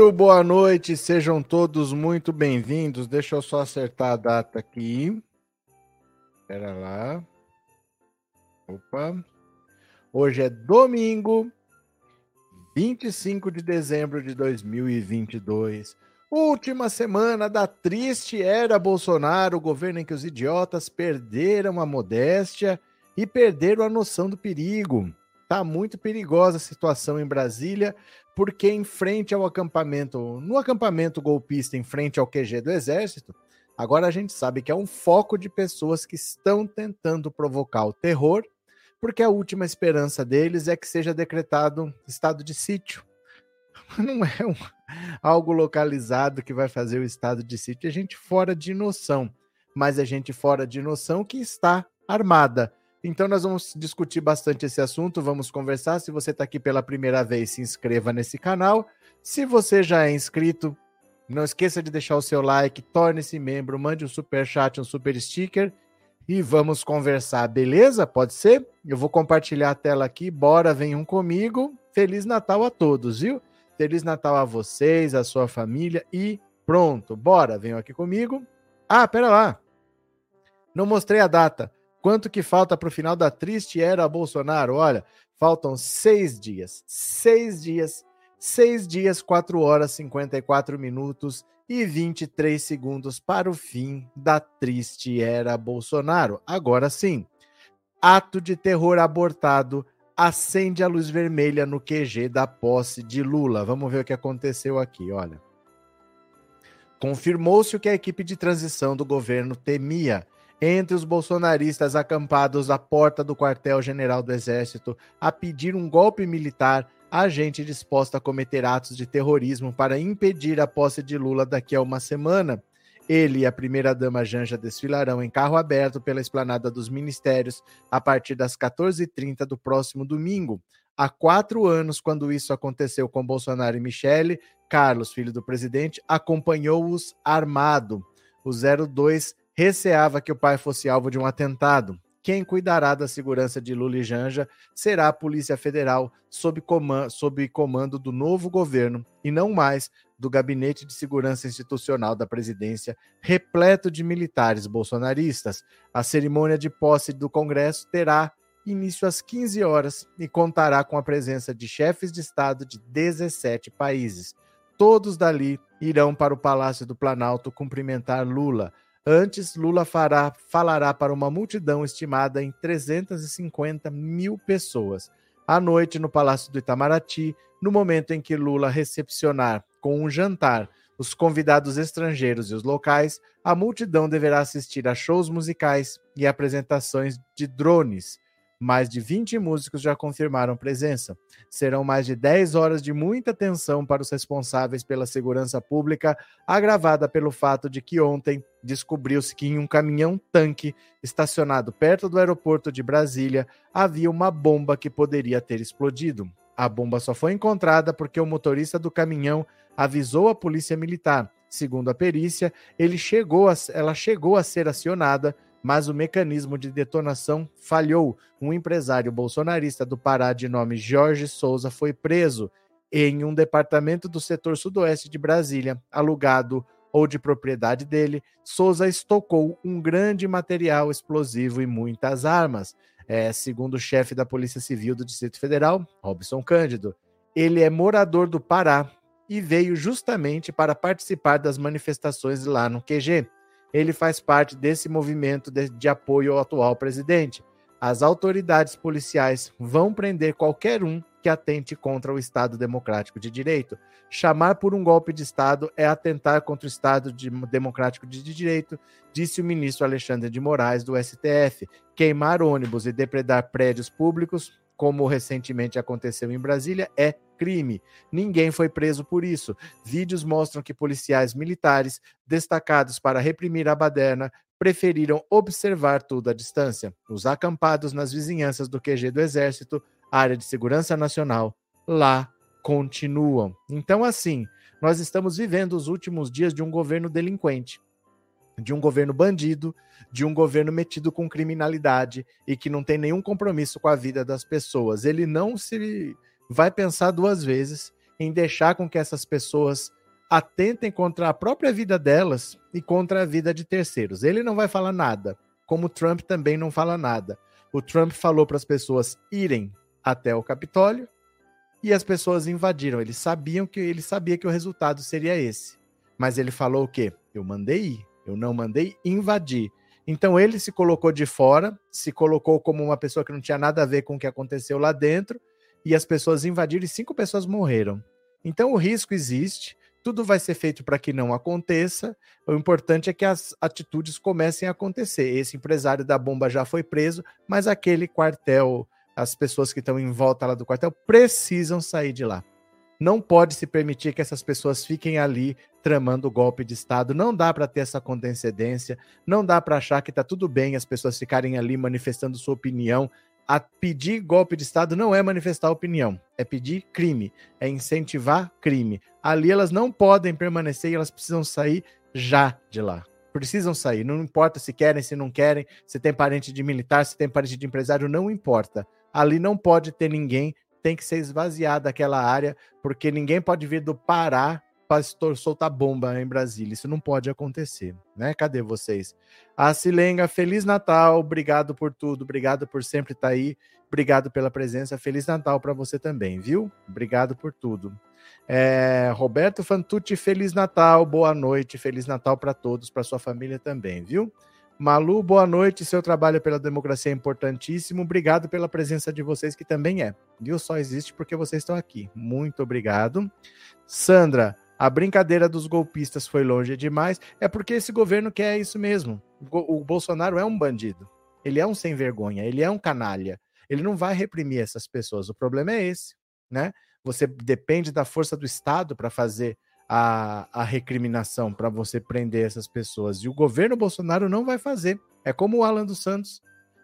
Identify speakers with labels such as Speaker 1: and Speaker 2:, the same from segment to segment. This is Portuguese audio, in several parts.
Speaker 1: Muito boa noite, sejam todos muito bem-vindos. Deixa eu só acertar a data aqui. Espera lá. Opa. Hoje é domingo, 25 de dezembro de 2022. Última semana da triste era Bolsonaro, governo em que os idiotas perderam a modéstia e perderam a noção do perigo. Tá muito perigosa a situação em Brasília, porque em frente ao acampamento, no acampamento golpista em frente ao QG do Exército, agora a gente sabe que é um foco de pessoas que estão tentando provocar o terror, porque a última esperança deles é que seja decretado estado de sítio. Não é um, algo localizado que vai fazer o estado de sítio, é gente fora de noção, mas é gente fora de noção que está armada então nós vamos discutir bastante esse assunto, vamos conversar. Se você está aqui pela primeira vez, se inscreva nesse canal. Se você já é inscrito, não esqueça de deixar o seu like, torne-se membro, mande um super chat, um super sticker e vamos conversar, beleza? Pode ser? Eu vou compartilhar a tela aqui. Bora, venham comigo. Feliz Natal a todos, viu? Feliz Natal a vocês, a sua família e pronto. Bora, venham aqui comigo. Ah, pera lá. Não mostrei a data. Quanto que falta para o final da triste era Bolsonaro? Olha, faltam seis dias. Seis dias. Seis dias, quatro horas, 54 minutos e 23 segundos para o fim da triste era Bolsonaro. Agora sim, ato de terror abortado acende a luz vermelha no QG da posse de Lula. Vamos ver o que aconteceu aqui, olha. Confirmou-se o que a equipe de transição do governo temia entre os bolsonaristas acampados à porta do quartel-general do Exército a pedir um golpe militar, a gente disposta a cometer atos de terrorismo para impedir a posse de Lula daqui a uma semana. Ele e a primeira-dama Janja desfilarão em carro aberto pela esplanada dos ministérios a partir das 14h30 do próximo domingo. Há quatro anos, quando isso aconteceu com Bolsonaro e Michele, Carlos, filho do presidente, acompanhou-os armado. O 02 receava que o pai fosse alvo de um atentado. Quem cuidará da segurança de Lula e Janja será a Polícia Federal, sob comando, sob comando do novo governo, e não mais do Gabinete de Segurança Institucional da Presidência, repleto de militares bolsonaristas. A cerimônia de posse do Congresso terá início às 15 horas e contará com a presença de chefes de Estado de 17 países. Todos dali irão para o Palácio do Planalto cumprimentar Lula. Antes, Lula fará, falará para uma multidão estimada em 350 mil pessoas. À noite, no Palácio do Itamaraty, no momento em que Lula recepcionar com um jantar os convidados estrangeiros e os locais, a multidão deverá assistir a shows musicais e apresentações de drones. Mais de 20 músicos já confirmaram presença. Serão mais de 10 horas de muita tensão para os responsáveis pela segurança pública, agravada pelo fato de que ontem descobriu-se que em um caminhão-tanque estacionado perto do aeroporto de Brasília havia uma bomba que poderia ter explodido. A bomba só foi encontrada porque o motorista do caminhão avisou a polícia militar. Segundo a perícia, chegou a, ela chegou a ser acionada mas o mecanismo de detonação falhou. Um empresário bolsonarista do Pará de nome Jorge Souza foi preso em um departamento do setor sudoeste de Brasília, alugado ou de propriedade dele. Souza estocou um grande material explosivo e muitas armas. É, segundo o chefe da Polícia Civil do Distrito Federal, Robson Cândido, ele é morador do Pará e veio justamente para participar das manifestações lá no QG ele faz parte desse movimento de, de apoio ao atual presidente. As autoridades policiais vão prender qualquer um que atente contra o Estado Democrático de Direito. Chamar por um golpe de Estado é atentar contra o Estado de, Democrático de Direito, disse o ministro Alexandre de Moraes, do STF. Queimar ônibus e depredar prédios públicos, como recentemente aconteceu em Brasília, é crime. Ninguém foi preso por isso. Vídeos mostram que policiais militares, destacados para reprimir a baderna, preferiram observar tudo à distância. Os acampados nas vizinhanças do QG do Exército, área de segurança nacional, lá continuam. Então, assim, nós estamos vivendo os últimos dias de um governo delinquente, de um governo bandido, de um governo metido com criminalidade e que não tem nenhum compromisso com a vida das pessoas. Ele não se vai pensar duas vezes em deixar com que essas pessoas atentem contra a própria vida delas e contra a vida de terceiros. Ele não vai falar nada, como o Trump também não fala nada. O Trump falou para as pessoas irem até o Capitólio e as pessoas invadiram. Eles sabiam que ele sabia que o resultado seria esse. Mas ele falou o quê? Eu mandei ir, eu não mandei invadir. Então ele se colocou de fora, se colocou como uma pessoa que não tinha nada a ver com o que aconteceu lá dentro, e as pessoas invadiram e cinco pessoas morreram. Então o risco existe, tudo vai ser feito para que não aconteça. O importante é que as atitudes comecem a acontecer. Esse empresário da bomba já foi preso, mas aquele quartel, as pessoas que estão em volta lá do quartel precisam sair de lá. Não pode se permitir que essas pessoas fiquem ali tramando o golpe de Estado. Não dá para ter essa condescendência. Não dá para achar que está tudo bem as pessoas ficarem ali manifestando sua opinião. A pedir golpe de Estado não é manifestar opinião, é pedir crime, é incentivar crime. Ali elas não podem permanecer e elas precisam sair já de lá. Precisam sair, não importa se querem, se não querem, se tem parente de militar, se tem parente de empresário, não importa. Ali não pode ter ninguém tem que ser esvaziada aquela área, porque ninguém pode vir do Pará para soltar bomba em Brasília. Isso não pode acontecer, né? Cadê vocês? A Silenga, Feliz Natal, obrigado por tudo, obrigado por sempre estar tá aí, obrigado pela presença, Feliz Natal para você também, viu? Obrigado por tudo. É, Roberto Fantucci, Feliz Natal, boa noite, Feliz Natal para todos, para sua família também, viu? Malu, boa noite. Seu trabalho pela democracia é importantíssimo. Obrigado pela presença de vocês, que também é. Viu? Só existe porque vocês estão aqui. Muito obrigado. Sandra, a brincadeira dos golpistas foi longe demais. É porque esse governo quer isso mesmo. O Bolsonaro é um bandido. Ele é um sem vergonha. Ele é um canalha. Ele não vai reprimir essas pessoas. O problema é esse, né? Você depende da força do Estado para fazer a, a recriminação para você prender essas pessoas. E o governo Bolsonaro não vai fazer. É como o Alan dos Santos.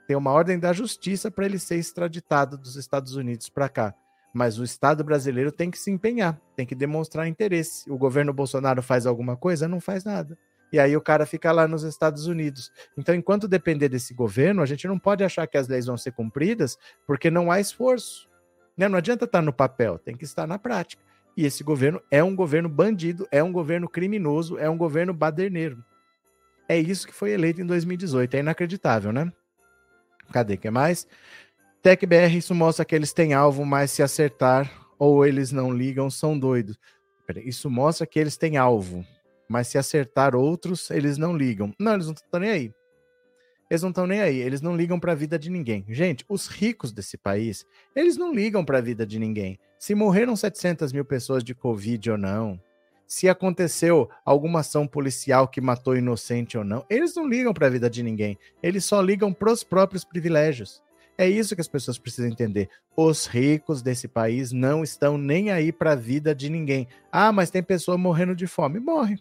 Speaker 1: Tem uma ordem da justiça para ele ser extraditado dos Estados Unidos para cá. Mas o Estado brasileiro tem que se empenhar, tem que demonstrar interesse. O governo Bolsonaro faz alguma coisa? Não faz nada. E aí o cara fica lá nos Estados Unidos. Então, enquanto depender desse governo, a gente não pode achar que as leis vão ser cumpridas, porque não há esforço. Né? Não adianta estar no papel, tem que estar na prática. E esse governo é um governo bandido, é um governo criminoso, é um governo baderneiro. É isso que foi eleito em 2018. É inacreditável, né? Cadê que mais? TecBR, isso mostra que eles têm alvo, mas se acertar ou eles não ligam, são doidos. Isso mostra que eles têm alvo, mas se acertar outros, eles não ligam. Não, eles não estão nem aí. Eles não estão nem aí, eles não ligam para a vida de ninguém. Gente, os ricos desse país, eles não ligam para a vida de ninguém. Se morreram 700 mil pessoas de Covid ou não, se aconteceu alguma ação policial que matou inocente ou não, eles não ligam para a vida de ninguém. Eles só ligam para os próprios privilégios. É isso que as pessoas precisam entender. Os ricos desse país não estão nem aí para a vida de ninguém. Ah, mas tem pessoa morrendo de fome. Morre.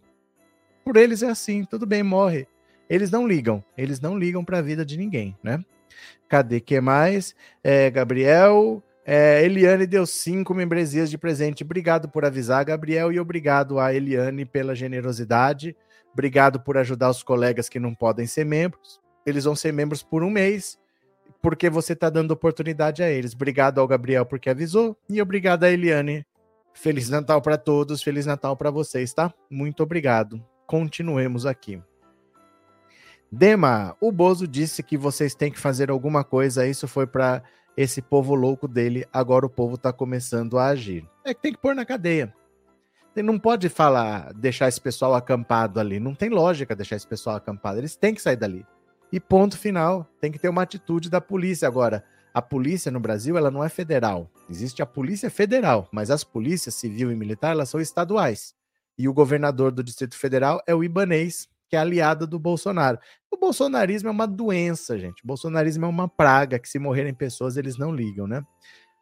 Speaker 1: Por eles é assim, tudo bem, morre. Eles não ligam, eles não ligam para a vida de ninguém, né? Cadê que mais? É, Gabriel, é, Eliane deu cinco membresias de presente. Obrigado por avisar, Gabriel, e obrigado a Eliane pela generosidade. Obrigado por ajudar os colegas que não podem ser membros. Eles vão ser membros por um mês, porque você está dando oportunidade a eles. Obrigado ao Gabriel porque avisou e obrigado a Eliane. Feliz Natal para todos, Feliz Natal para vocês, tá? Muito obrigado. Continuemos aqui. Dema, o Bozo disse que vocês têm que fazer alguma coisa. Isso foi para esse povo louco dele. Agora o povo está começando a agir. É que tem que pôr na cadeia. Não pode falar, deixar esse pessoal acampado ali. Não tem lógica deixar esse pessoal acampado. Eles têm que sair dali. E ponto final. Tem que ter uma atitude da polícia. Agora, a polícia no Brasil ela não é federal. Existe a polícia federal, mas as polícias civil e militar elas são estaduais. E o governador do Distrito Federal é o Ibanês, que é aliada do Bolsonaro. O bolsonarismo é uma doença, gente. O bolsonarismo é uma praga que, se morrerem pessoas, eles não ligam, né?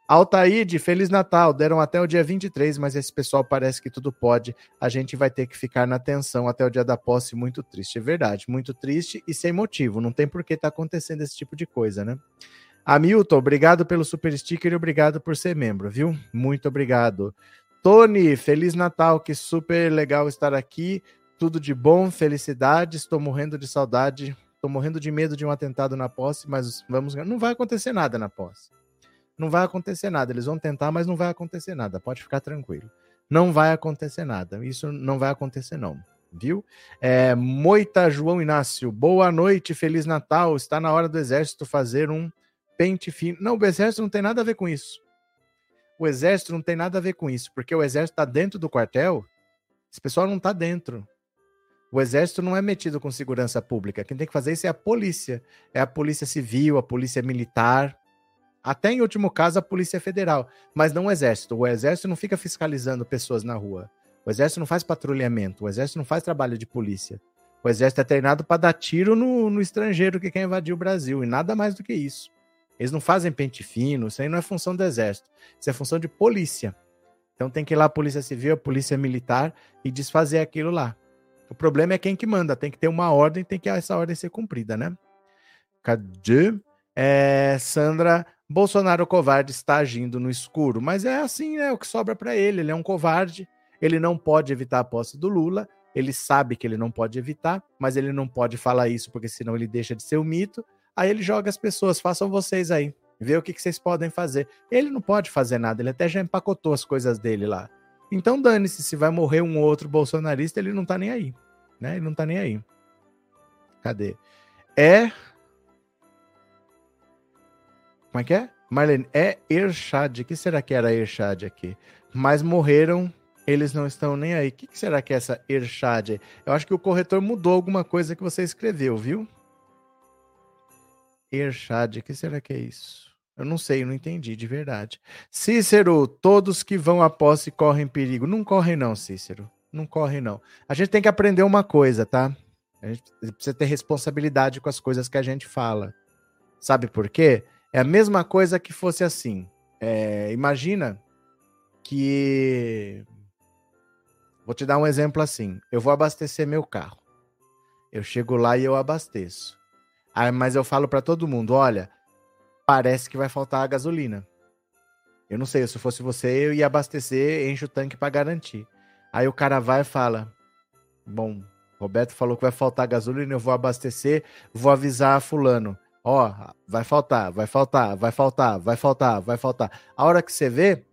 Speaker 1: Altaíde, Feliz Natal. Deram até o dia 23, mas esse pessoal parece que tudo pode. A gente vai ter que ficar na tensão até o dia da posse. Muito triste, é verdade. Muito triste e sem motivo. Não tem por que tá acontecendo esse tipo de coisa, né? Hamilton, obrigado pelo super sticker e obrigado por ser membro, viu? Muito obrigado. Tony, Feliz Natal, que super legal estar aqui. Tudo de bom, felicidade. Estou morrendo de saudade. Estou morrendo de medo de um atentado na posse, mas vamos. Não vai acontecer nada na posse. Não vai acontecer nada. Eles vão tentar, mas não vai acontecer nada. Pode ficar tranquilo. não vai acontecer nada. Isso não vai acontecer, não. Viu? É, Moita João Inácio, boa noite, Feliz Natal. Está na hora do exército fazer um pente fino. Não, o exército não tem nada a ver com isso. O exército não tem nada a ver com isso, porque o exército está dentro do quartel, esse pessoal não está dentro. O exército não é metido com segurança pública. Quem tem que fazer isso é a polícia. É a polícia civil, a polícia militar. Até em último caso, a polícia federal. Mas não o exército. O exército não fica fiscalizando pessoas na rua. O exército não faz patrulhamento. O exército não faz trabalho de polícia. O exército é treinado para dar tiro no, no estrangeiro que quer invadir o Brasil. E nada mais do que isso. Eles não fazem pente fino. Isso aí não é função do exército. Isso é função de polícia. Então tem que ir lá a polícia civil, a polícia militar e desfazer aquilo lá. O problema é quem que manda, tem que ter uma ordem, tem que essa ordem ser cumprida, né? Cadê? É, Sandra, Bolsonaro covarde está agindo no escuro, mas é assim, é o que sobra para ele. Ele é um covarde, ele não pode evitar a posse do Lula, ele sabe que ele não pode evitar, mas ele não pode falar isso porque senão ele deixa de ser um mito. Aí ele joga as pessoas, façam vocês aí, vê o que, que vocês podem fazer. Ele não pode fazer nada, ele até já empacotou as coisas dele lá. Então dane-se, se vai morrer um outro bolsonarista, ele não tá nem aí, né? Ele não tá nem aí. Cadê? É Como é que é? Marlene, é Ershad. O que será que era Ershad aqui? Mas morreram, eles não estão nem aí. O que será que é essa Ershad? Eu acho que o corretor mudou alguma coisa que você escreveu, viu? Ershad, o que será que é isso? Eu não sei, não entendi de verdade. Cícero, todos que vão à posse correm perigo. Não correm, não, Cícero. Não correm, não. A gente tem que aprender uma coisa, tá? A gente precisa ter responsabilidade com as coisas que a gente fala. Sabe por quê? É a mesma coisa que fosse assim. É, imagina que. Vou te dar um exemplo assim. Eu vou abastecer meu carro. Eu chego lá e eu abasteço. Aí, mas eu falo para todo mundo: olha, parece que vai faltar a gasolina. Eu não sei, se fosse você, eu ia abastecer, enche o tanque para garantir. Aí o cara vai e fala: Bom, Roberto falou que vai faltar gasolina, eu vou abastecer, vou avisar a fulano. Ó, vai faltar, vai faltar, vai faltar, vai faltar, vai faltar. A hora que você vê,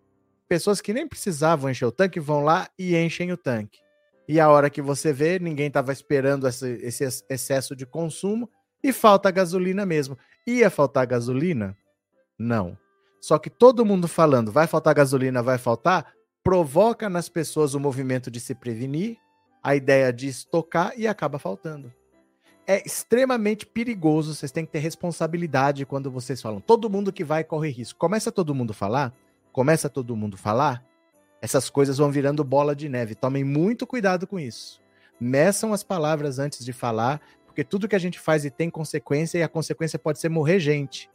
Speaker 1: pessoas que nem precisavam encher o tanque vão lá e enchem o tanque. E a hora que você vê, ninguém estava esperando esse, esse excesso de consumo e falta gasolina mesmo. Ia faltar gasolina? Não. Só que todo mundo falando vai faltar gasolina, vai faltar, provoca nas pessoas o movimento de se prevenir, a ideia de estocar e acaba faltando. É extremamente perigoso, vocês têm que ter responsabilidade quando vocês falam. Todo mundo que vai corre risco. Começa todo mundo falar, começa todo mundo falar, essas coisas vão virando bola de neve. Tomem muito cuidado com isso. Meçam as palavras antes de falar, porque tudo que a gente faz e tem consequência, e a consequência pode ser morrer gente.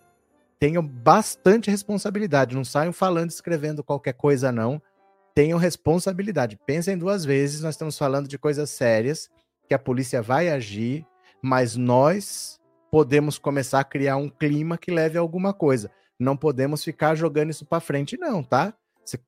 Speaker 1: Tenham bastante responsabilidade, não saiam falando, escrevendo qualquer coisa, não. Tenham responsabilidade. Pensem duas vezes, nós estamos falando de coisas sérias, que a polícia vai agir, mas nós podemos começar a criar um clima que leve a alguma coisa. Não podemos ficar jogando isso para frente, não, tá?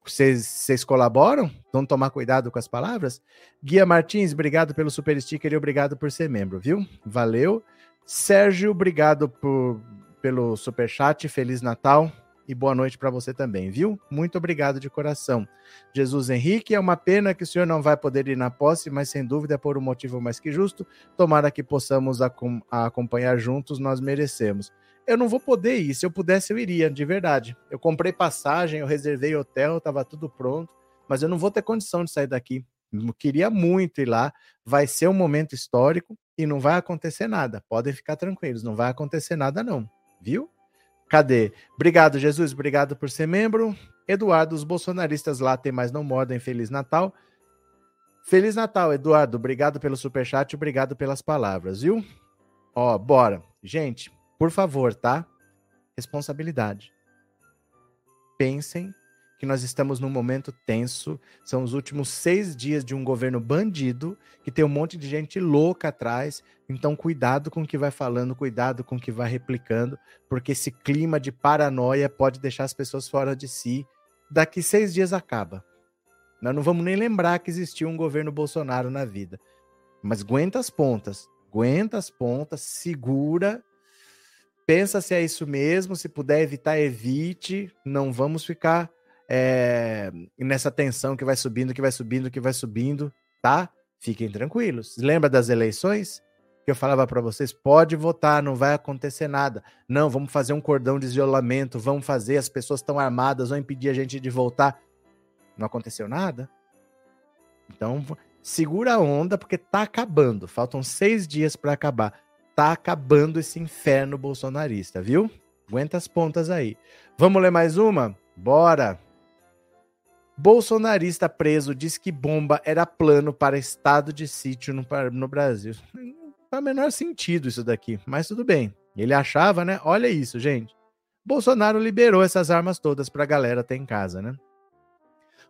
Speaker 1: Vocês colaboram? Vamos tomar cuidado com as palavras? Guia Martins, obrigado pelo super sticker e obrigado por ser membro, viu? Valeu. Sérgio, obrigado por, pelo super chat. Feliz Natal e boa noite para você também, viu? Muito obrigado de coração. Jesus Henrique, é uma pena que o senhor não vai poder ir na posse, mas sem dúvida é por um motivo mais que justo. Tomara que possamos acompanhar juntos, nós merecemos eu não vou poder ir. Se eu pudesse, eu iria, de verdade. Eu comprei passagem, eu reservei hotel, estava tudo pronto, mas eu não vou ter condição de sair daqui. Eu queria muito ir lá. Vai ser um momento histórico e não vai acontecer nada. Podem ficar tranquilos, não vai acontecer nada, não. Viu? Cadê? Obrigado, Jesus. Obrigado por ser membro. Eduardo, os bolsonaristas lá tem mais não mordem. Feliz Natal. Feliz Natal, Eduardo. Obrigado pelo superchat, obrigado pelas palavras, viu? Ó, bora. Gente, por favor, tá? Responsabilidade. Pensem que nós estamos num momento tenso. São os últimos seis dias de um governo bandido, que tem um monte de gente louca atrás. Então, cuidado com o que vai falando, cuidado com o que vai replicando, porque esse clima de paranoia pode deixar as pessoas fora de si. Daqui seis dias acaba. Nós não vamos nem lembrar que existiu um governo Bolsonaro na vida. Mas aguenta as pontas, aguenta as pontas, segura pensa se é isso mesmo, se puder evitar, evite. Não vamos ficar é, nessa tensão que vai subindo, que vai subindo, que vai subindo, tá? Fiquem tranquilos. Lembra das eleições? Que eu falava para vocês, pode votar, não vai acontecer nada. Não, vamos fazer um cordão de isolamento, vamos fazer, as pessoas estão armadas, vão impedir a gente de voltar. Não aconteceu nada. Então, segura a onda, porque tá acabando. Faltam seis dias para acabar. Tá acabando esse inferno bolsonarista, viu? Aguenta as pontas aí. Vamos ler mais uma? Bora! Bolsonarista preso diz que bomba era plano para estado de sítio no, no Brasil. Não faz menor sentido isso daqui, mas tudo bem. Ele achava, né? Olha isso, gente. Bolsonaro liberou essas armas todas para a galera ter em casa, né?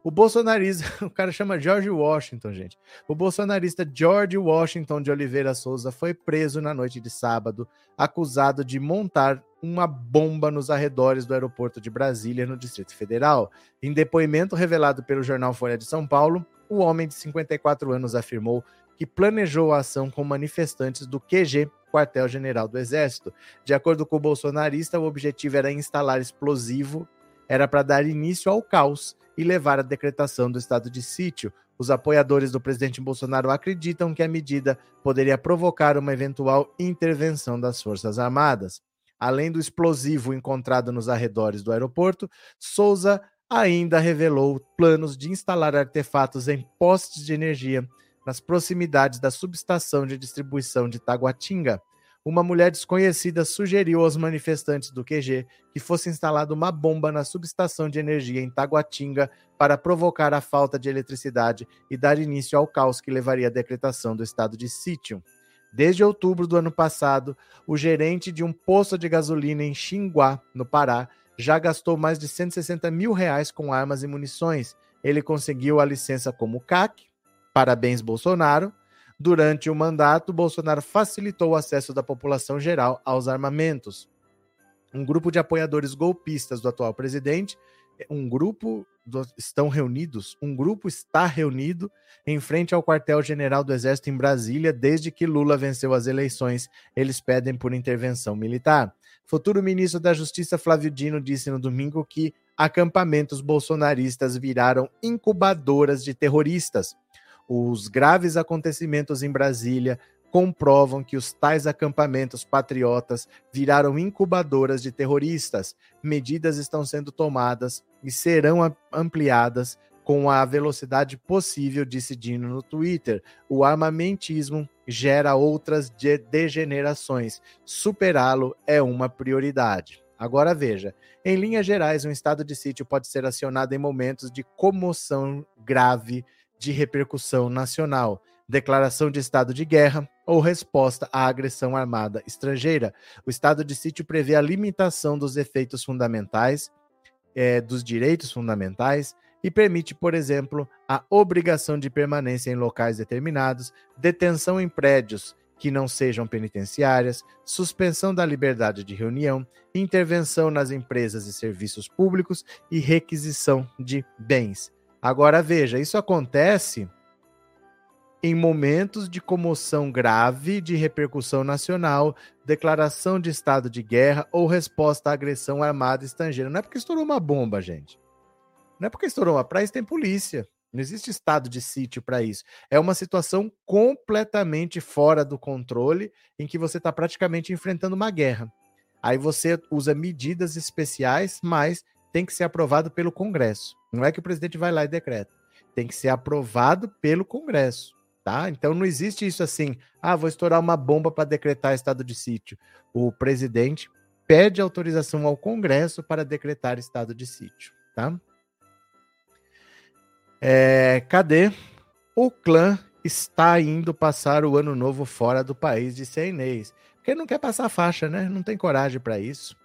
Speaker 1: O bolsonarista, o cara chama George Washington, gente. O bolsonarista George Washington de Oliveira Souza foi preso na noite de sábado, acusado de montar uma bomba nos arredores do aeroporto de Brasília, no Distrito Federal. Em depoimento revelado pelo jornal Folha de São Paulo, o homem de 54 anos afirmou que planejou a ação com manifestantes do QG, Quartel-General do Exército. De acordo com o bolsonarista, o objetivo era instalar explosivo, era para dar início ao caos e levar à decretação do estado de sítio. Os apoiadores do presidente Bolsonaro acreditam que a medida poderia provocar uma eventual intervenção das Forças Armadas. Além do explosivo encontrado nos arredores do aeroporto, Souza ainda revelou planos de instalar artefatos em postes de energia nas proximidades da subestação de distribuição de Taguatinga uma mulher desconhecida sugeriu aos manifestantes do QG que fosse instalada uma bomba na subestação de energia em Taguatinga para provocar a falta de eletricidade e dar início ao caos que levaria à decretação do estado de sítio. Desde outubro do ano passado, o gerente de um posto de gasolina em Xinguá, no Pará, já gastou mais de 160 mil reais com armas e munições. Ele conseguiu a licença como CAC, parabéns Bolsonaro, Durante o mandato, Bolsonaro facilitou o acesso da população geral aos armamentos. Um grupo de apoiadores golpistas do atual presidente, um grupo estão reunidos, um grupo está reunido em frente ao quartel-general do Exército em Brasília desde que Lula venceu as eleições. Eles pedem por intervenção militar. Futuro ministro da Justiça Flávio Dino disse no domingo que acampamentos bolsonaristas viraram incubadoras de terroristas. Os graves acontecimentos em Brasília comprovam que os tais acampamentos patriotas viraram incubadoras de terroristas. Medidas estão sendo tomadas e serão ampliadas com a velocidade possível, disse Dino no Twitter. O armamentismo gera outras de degenerações. Superá-lo é uma prioridade. Agora veja, em linhas gerais, um estado de sítio pode ser acionado em momentos de comoção grave de repercussão nacional, declaração de estado de guerra ou resposta à agressão armada estrangeira. O estado de sítio prevê a limitação dos efeitos fundamentais, é, dos direitos fundamentais, e permite, por exemplo, a obrigação de permanência em locais determinados, detenção em prédios que não sejam penitenciárias, suspensão da liberdade de reunião, intervenção nas empresas e serviços públicos e requisição de bens. Agora veja, isso acontece em momentos de comoção grave de repercussão nacional, declaração de estado de guerra ou resposta à agressão armada estrangeira. Não é porque estourou uma bomba, gente. Não é porque estourou uma praia, tem polícia. Não existe estado de sítio para isso. É uma situação completamente fora do controle, em que você está praticamente enfrentando uma guerra. Aí você usa medidas especiais, mas tem que ser aprovado pelo Congresso. Não é que o presidente vai lá e decreta. Tem que ser aprovado pelo Congresso. Tá? Então não existe isso assim, ah, vou estourar uma bomba para decretar estado de sítio. O presidente pede autorização ao Congresso para decretar estado de sítio, tá? É, cadê? O clã está indo passar o ano novo fora do país de Inês. Porque não quer passar faixa, né? Não tem coragem para isso.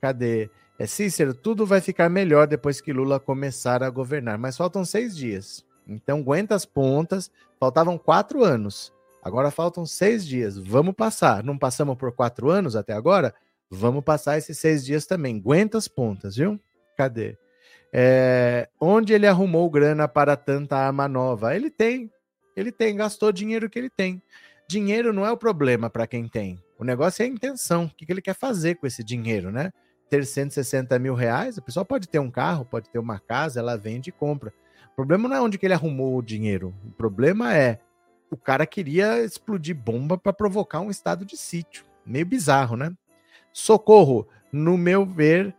Speaker 1: Cadê? É, Cícero, tudo vai ficar melhor depois que Lula começar a governar, mas faltam seis dias. Então aguenta as pontas. Faltavam quatro anos. Agora faltam seis dias. Vamos passar. Não passamos por quatro anos até agora? Vamos passar esses seis dias também. Aguenta as pontas, viu? Cadê? É, onde ele arrumou grana para tanta arma nova? Ele tem. Ele tem. Gastou dinheiro que ele tem. Dinheiro não é o problema para quem tem. O negócio é a intenção. O que ele quer fazer com esse dinheiro, né? ter 160 mil reais, a pessoa pode ter um carro, pode ter uma casa, ela vende e compra. Problema não é onde que ele arrumou o dinheiro. O problema é o cara queria explodir bomba para provocar um estado de sítio. Meio bizarro, né? Socorro, no meu ver,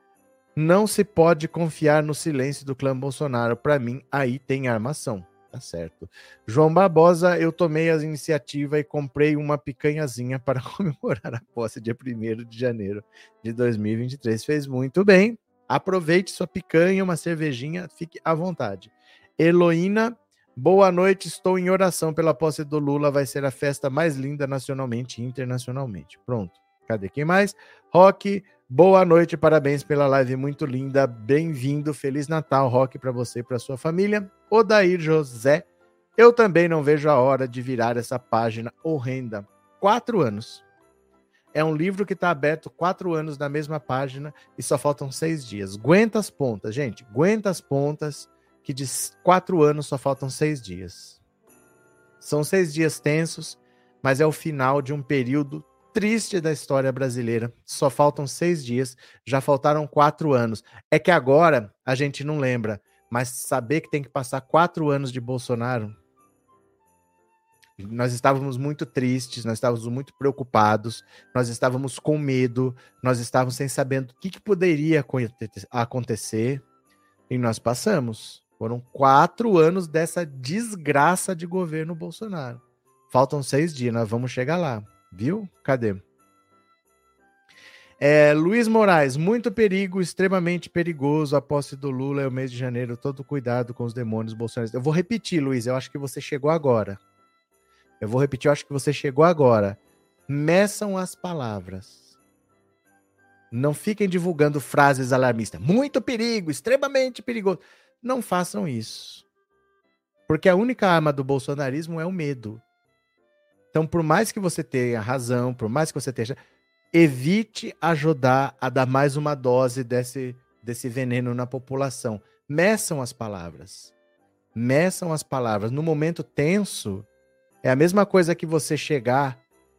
Speaker 1: não se pode confiar no silêncio do clã Bolsonaro. Para mim, aí tem armação. Tá certo. João Barbosa, eu tomei a iniciativa e comprei uma picanhazinha para comemorar a posse dia 1 de janeiro de 2023. Fez muito bem. Aproveite sua picanha, uma cervejinha, fique à vontade. Heloína, boa noite. Estou em oração pela posse do Lula. Vai ser a festa mais linda nacionalmente e internacionalmente. Pronto. Cadê quem mais? Rock, Boa noite, parabéns pela live muito linda. Bem-vindo, Feliz Natal, Rock, para você e para sua família. Odair José, eu também não vejo a hora de virar essa página horrenda. Quatro anos. É um livro que está aberto quatro anos na mesma página e só faltam seis dias. Aguenta as pontas, gente. Aguenta as pontas, que de quatro anos só faltam seis dias. São seis dias tensos, mas é o final de um período triste da história brasileira. Só faltam seis dias, já faltaram quatro anos. É que agora a gente não lembra, mas saber que tem que passar quatro anos de Bolsonaro. Nós estávamos muito tristes, nós estávamos muito preocupados, nós estávamos com medo, nós estávamos sem saber o que, que poderia acontecer e nós passamos. Foram quatro anos dessa desgraça de governo Bolsonaro. Faltam seis dias, nós vamos chegar lá. Viu? Cadê? É, Luiz Moraes, muito perigo, extremamente perigoso. A posse do Lula é o mês de janeiro. Todo cuidado com os demônios bolsonaristas. Eu vou repetir, Luiz. Eu acho que você chegou agora. Eu vou repetir, eu acho que você chegou agora. Meçam as palavras. Não fiquem divulgando frases alarmistas. Muito perigo, extremamente perigoso. Não façam isso. Porque a única arma do bolsonarismo é o medo. Então, por mais que você tenha razão, por mais que você tenha. Evite ajudar a dar mais uma dose desse, desse veneno na população. Meçam as palavras. Meçam as palavras. No momento tenso, é a mesma coisa que você chegar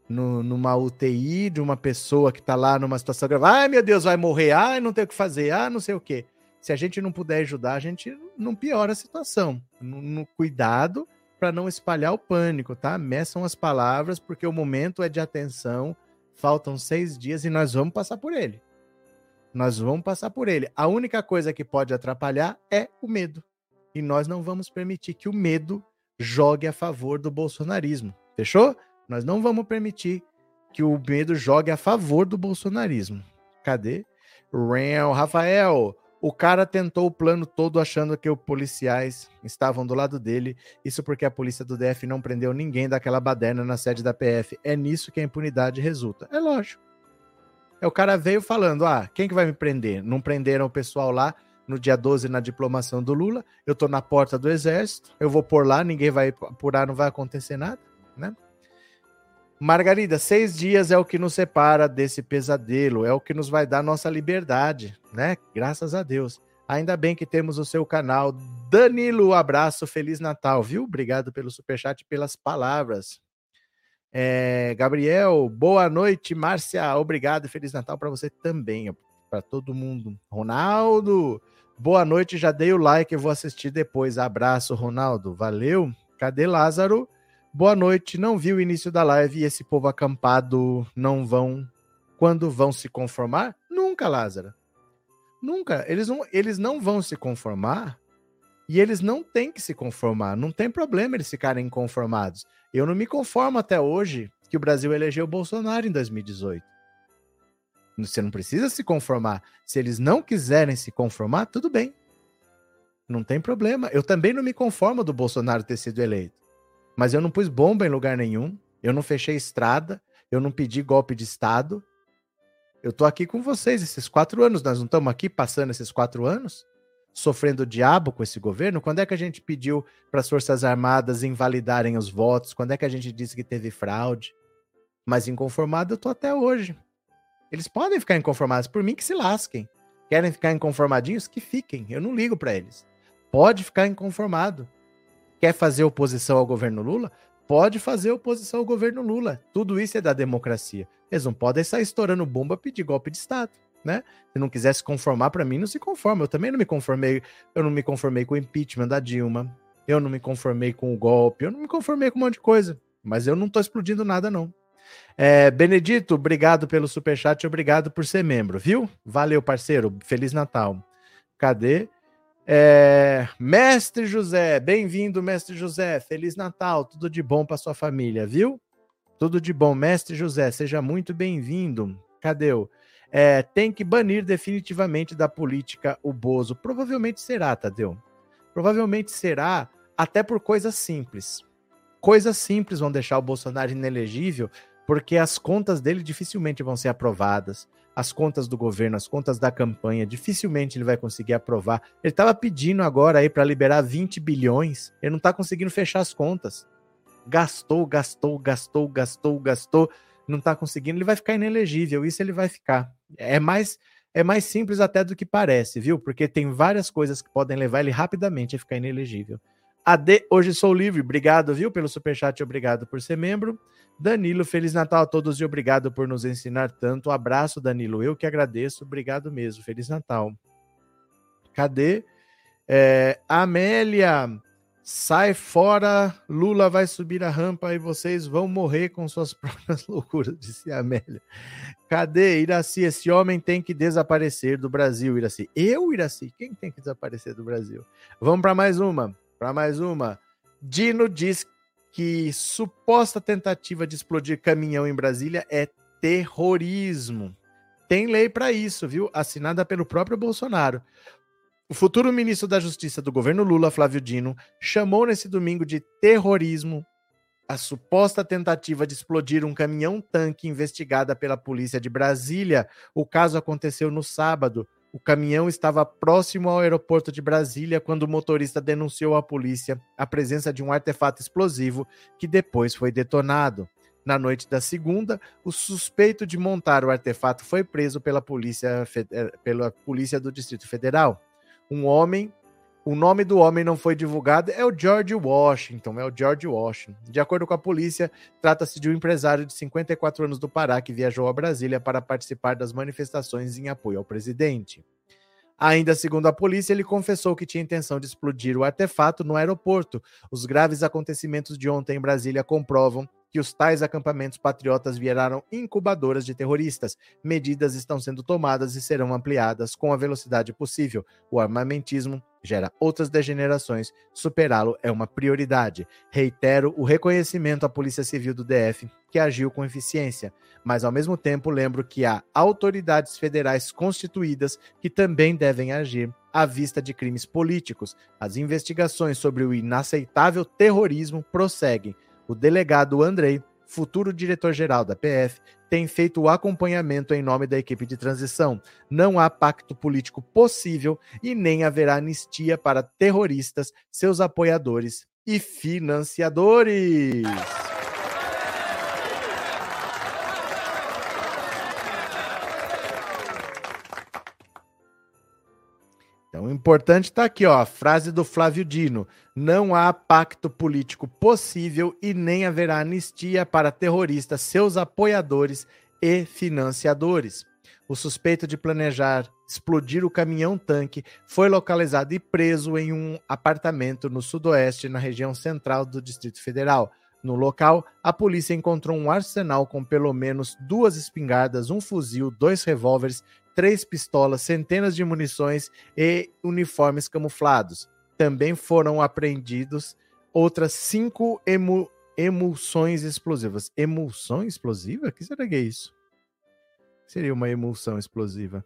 Speaker 1: no, numa UTI de uma pessoa que está lá numa situação grave. Ai, meu Deus, vai morrer. Ai, não tem o que fazer. Ah, não sei o quê. Se a gente não puder ajudar, a gente não piora a situação. No, no cuidado para não espalhar o pânico, tá? Meçam as palavras, porque o momento é de atenção. Faltam seis dias e nós vamos passar por ele. Nós vamos passar por ele. A única coisa que pode atrapalhar é o medo. E nós não vamos permitir que o medo jogue a favor do bolsonarismo. Fechou? Nós não vamos permitir que o medo jogue a favor do bolsonarismo. Cadê? Rafael, o cara tentou o plano todo achando que os policiais estavam do lado dele. Isso porque a polícia do DF não prendeu ninguém daquela baderna na sede da PF. É nisso que a impunidade resulta. É lógico. É o cara veio falando: "Ah, quem que vai me prender? Não prenderam o pessoal lá no dia 12 na diplomação do Lula. Eu tô na porta do exército. Eu vou por lá, ninguém vai apurar, não vai acontecer nada, né?" Margarida, seis dias é o que nos separa desse pesadelo, é o que nos vai dar nossa liberdade, né? Graças a Deus. Ainda bem que temos o seu canal. Danilo, abraço, Feliz Natal, viu? Obrigado pelo superchat e pelas palavras. É, Gabriel, boa noite. Márcia, obrigado. Feliz Natal para você também, para todo mundo. Ronaldo, boa noite. Já dei o like, vou assistir depois. Abraço, Ronaldo. Valeu. Cadê Lázaro? Boa noite. Não vi o início da live e esse povo acampado não vão. Quando vão se conformar? Nunca, Lázaro. Nunca. Eles não, eles não vão se conformar e eles não têm que se conformar. Não tem problema eles ficarem inconformados. Eu não me conformo até hoje que o Brasil elegeu o Bolsonaro em 2018. Você não precisa se conformar. Se eles não quiserem se conformar, tudo bem. Não tem problema. Eu também não me conformo do Bolsonaro ter sido eleito. Mas eu não pus bomba em lugar nenhum, eu não fechei estrada, eu não pedi golpe de Estado. Eu tô aqui com vocês esses quatro anos, nós não estamos aqui passando esses quatro anos? Sofrendo o diabo com esse governo? Quando é que a gente pediu para as Forças Armadas invalidarem os votos? Quando é que a gente disse que teve fraude? Mas inconformado eu tô até hoje. Eles podem ficar inconformados, por mim que se lasquem. Querem ficar inconformadinhos? Que fiquem, eu não ligo para eles. Pode ficar inconformado. Quer fazer oposição ao governo Lula? Pode fazer oposição ao governo Lula. Tudo isso é da democracia. Eles não podem sair estourando bomba pedir golpe de Estado. né? Se não quiser se conformar para mim, não se conforma. Eu também não me conformei, eu não me conformei com o impeachment da Dilma, eu não me conformei com o golpe, eu não me conformei com um monte de coisa, mas eu não tô explodindo nada não. É, Benedito, obrigado pelo superchat, obrigado por ser membro, viu? Valeu, parceiro. Feliz Natal. Cadê? É, Mestre José, bem-vindo, Mestre José. Feliz Natal, tudo de bom para sua família, viu? Tudo de bom, Mestre José, seja muito bem-vindo. Cadê o? É, tem que banir definitivamente da política o Bozo. Provavelmente será, Tadeu. Provavelmente será, até por coisas simples. Coisas simples vão deixar o Bolsonaro inelegível, porque as contas dele dificilmente vão ser aprovadas as contas do governo, as contas da campanha, dificilmente ele vai conseguir aprovar. Ele estava pedindo agora aí para liberar 20 bilhões, ele não está conseguindo fechar as contas. Gastou, gastou, gastou, gastou, gastou, não está conseguindo, ele vai ficar inelegível, isso ele vai ficar. É mais é mais simples até do que parece, viu? Porque tem várias coisas que podem levar ele rapidamente a ficar inelegível. AD, hoje sou livre. Obrigado, viu, pelo superchat. Obrigado por ser membro. Danilo, Feliz Natal a todos e obrigado por nos ensinar tanto. Abraço, Danilo. Eu que agradeço. Obrigado mesmo. Feliz Natal. Cadê? É, Amélia, sai fora. Lula vai subir a rampa e vocês vão morrer com suas próprias loucuras, disse Amélia. Cadê, Iraci? Esse homem tem que desaparecer do Brasil, Iraci. Eu, Iraci? Quem tem que desaparecer do Brasil? Vamos para mais uma para mais uma. Dino diz que suposta tentativa de explodir caminhão em Brasília é terrorismo. Tem lei para isso, viu? Assinada pelo próprio Bolsonaro. O futuro ministro da Justiça do governo Lula, Flávio Dino, chamou nesse domingo de terrorismo a suposta tentativa de explodir um caminhão-tanque investigada pela polícia de Brasília. O caso aconteceu no sábado, o caminhão estava próximo ao aeroporto de Brasília quando o motorista denunciou à polícia a presença de um artefato explosivo que depois foi detonado. Na noite da segunda, o suspeito de montar o artefato foi preso pela polícia, eh, pela polícia do Distrito Federal. Um homem o nome do homem não foi divulgado, é o George Washington, é o George Washington. De acordo com a polícia, trata-se de um empresário de 54 anos do Pará que viajou a Brasília para participar das manifestações em apoio ao presidente. Ainda segundo a polícia, ele confessou que tinha intenção de explodir o artefato no aeroporto. Os graves acontecimentos de ontem em Brasília comprovam que os tais acampamentos patriotas viraram incubadoras de terroristas. Medidas estão sendo tomadas e serão ampliadas com a velocidade possível. O armamentismo gera outras degenerações, superá-lo é uma prioridade. Reitero o reconhecimento à Polícia Civil do DF, que agiu com eficiência, mas ao mesmo tempo lembro que há autoridades federais constituídas que também devem agir à vista de crimes políticos. As investigações sobre o inaceitável terrorismo prosseguem. O delegado Andrei, futuro diretor-geral da PF, tem feito o acompanhamento em nome da equipe de transição. Não há pacto político possível e nem haverá anistia para terroristas, seus apoiadores e financiadores. Então, o importante está aqui, ó, a frase do Flávio Dino: não há pacto político possível e nem haverá anistia para terroristas, seus apoiadores e financiadores. O suspeito de planejar explodir o caminhão-tanque foi localizado e preso em um apartamento no sudoeste, na região central do Distrito Federal. No local, a polícia encontrou um arsenal com pelo menos duas espingardas, um fuzil, dois revólveres três pistolas, centenas de munições e uniformes camuflados. Também foram apreendidos outras cinco emu emulsões explosivas. Emulsão explosiva? O que será que é isso? Seria uma emulsão explosiva.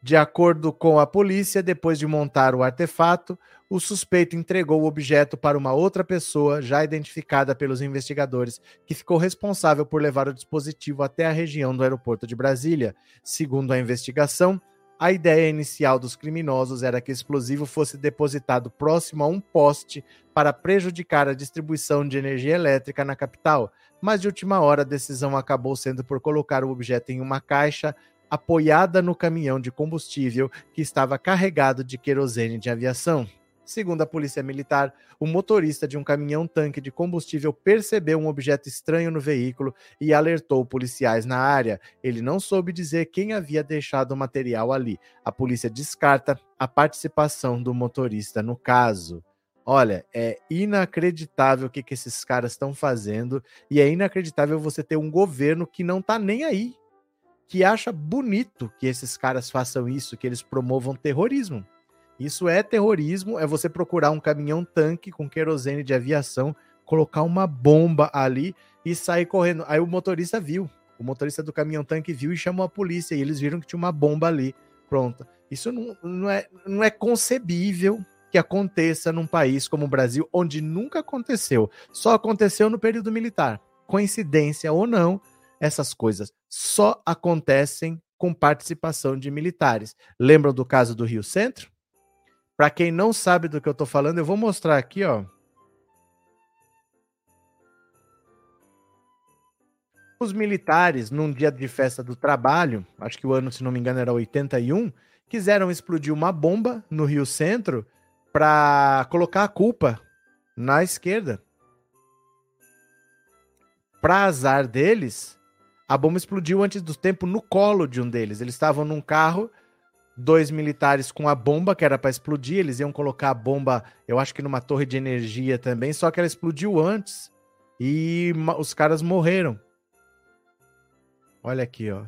Speaker 1: De acordo com a polícia, depois de montar o artefato, o suspeito entregou o objeto para uma outra pessoa, já identificada pelos investigadores, que ficou responsável por levar o dispositivo até a região do aeroporto de Brasília. Segundo a investigação, a ideia inicial dos criminosos era que o explosivo fosse depositado próximo a um poste para prejudicar a distribuição de energia elétrica na capital, mas de última hora a decisão acabou sendo por colocar o objeto em uma caixa apoiada no caminhão de combustível que estava carregado de querosene de aviação. Segundo a Polícia Militar, o motorista de um caminhão-tanque de combustível percebeu um objeto estranho no veículo e alertou policiais na área. Ele não soube dizer quem havia deixado o material ali. A polícia descarta a participação do motorista no caso. Olha, é inacreditável o que, que esses caras estão fazendo e é inacreditável você ter um governo que não tá nem aí, que acha bonito que esses caras façam isso, que eles promovam terrorismo. Isso é terrorismo, é você procurar um caminhão-tanque com querosene de aviação, colocar uma bomba ali e sair correndo. Aí o motorista viu, o motorista do caminhão-tanque viu e chamou a polícia, e eles viram que tinha uma bomba ali. Pronto. Isso não, não, é, não é concebível que aconteça num país como o Brasil, onde nunca aconteceu. Só aconteceu no período militar. Coincidência ou não, essas coisas só acontecem com participação de militares. Lembram do caso do Rio Centro? Para quem não sabe do que eu estou falando, eu vou mostrar aqui, ó. Os militares, num dia de festa do trabalho, acho que o ano, se não me engano, era 81, quiseram explodir uma bomba no Rio Centro para colocar a culpa na esquerda. Para azar deles, a bomba explodiu antes do tempo no colo de um deles. Eles estavam num carro dois militares com a bomba que era para explodir. Eles iam colocar a bomba, eu acho que numa torre de energia também, só que ela explodiu antes e os caras morreram. Olha aqui, ó.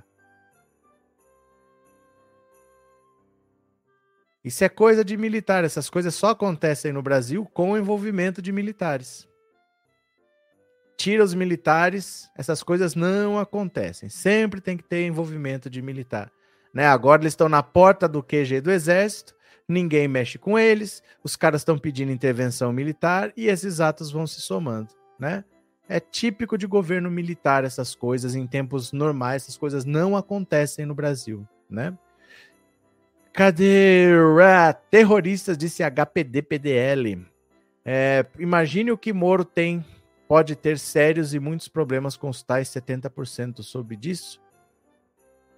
Speaker 1: Isso é coisa de militar. Essas coisas só acontecem no Brasil com o envolvimento de militares. Tira os militares, essas coisas não acontecem. Sempre tem que ter envolvimento de militar. Né? Agora eles estão na porta do QG do Exército, ninguém mexe com eles, os caras estão pedindo intervenção militar e esses atos vão se somando. Né? É típico de governo militar essas coisas, em tempos normais, essas coisas não acontecem no Brasil. Né? Cadê? Terroristas, disse HPD-PDL. É, imagine o que Moro tem, pode ter sérios e muitos problemas com os tais 70% sobre disso.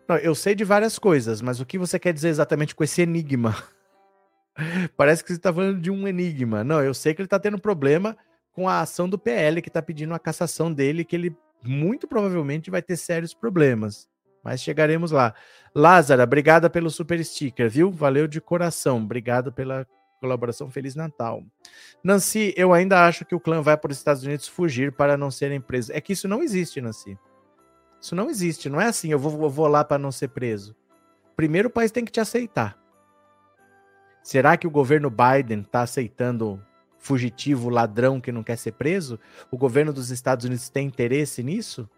Speaker 1: Não, eu sei de várias coisas, mas o que você quer dizer exatamente com esse enigma? Parece que você está falando de um enigma. Não, eu sei que ele está tendo problema com a ação do PL, que está pedindo a cassação dele, que ele muito provavelmente vai ter sérios problemas. Mas chegaremos lá. Lázara, obrigada pelo super sticker, viu? Valeu de coração. Obrigado pela colaboração. Feliz Natal. Nancy, eu ainda acho que o clã vai para os Estados Unidos fugir para não serem presos. É que isso não existe, Nancy. Isso não existe. Não é assim, eu vou, vou lá para não ser preso. Primeiro o país tem que te aceitar. Será que o governo Biden está aceitando fugitivo, ladrão que não quer ser preso? O governo dos Estados Unidos tem interesse nisso?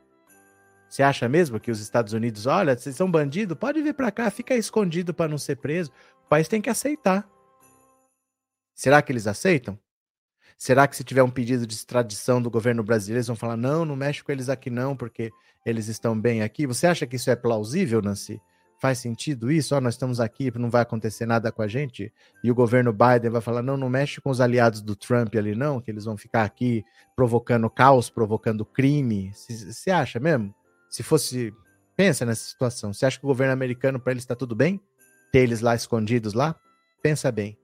Speaker 1: Você acha mesmo que os Estados Unidos, olha, vocês são bandido, pode vir para cá, fica escondido para não ser preso? O país tem que aceitar. Será que eles aceitam? Será que se tiver um pedido de extradição do governo brasileiro, eles vão falar: não, não mexe com eles aqui não, porque eles estão bem aqui? Você acha que isso é plausível, Nancy? Faz sentido isso? Oh, nós estamos aqui, não vai acontecer nada com a gente? E o governo Biden vai falar: não, não mexe com os aliados do Trump ali, não, que eles vão ficar aqui provocando caos, provocando crime. Você acha mesmo? Se fosse. Pensa nessa situação. Você acha que o governo americano, para eles, está tudo bem? Ter eles lá escondidos lá? Pensa bem.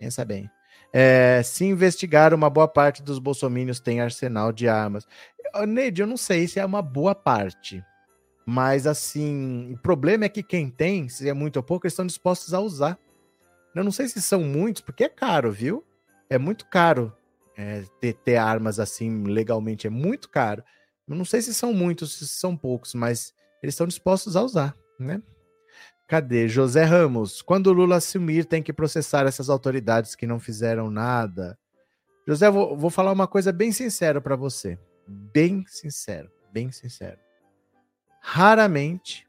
Speaker 1: Pensa bem. É, se investigar, uma boa parte dos bolsomínios tem arsenal de armas. Neide, eu não sei se é uma boa parte. Mas, assim, o problema é que quem tem, se é muito ou pouco, eles estão dispostos a usar. Eu não sei se são muitos, porque é caro, viu? É muito caro é, ter, ter, armas assim legalmente, é muito caro. Eu não sei se são muitos, se são poucos, mas eles estão dispostos a usar, né? Cadê? José Ramos. Quando Lula assumir, tem que processar essas autoridades que não fizeram nada. José, vou, vou falar uma coisa bem sincera para você. Bem sincero, bem sincero. Raramente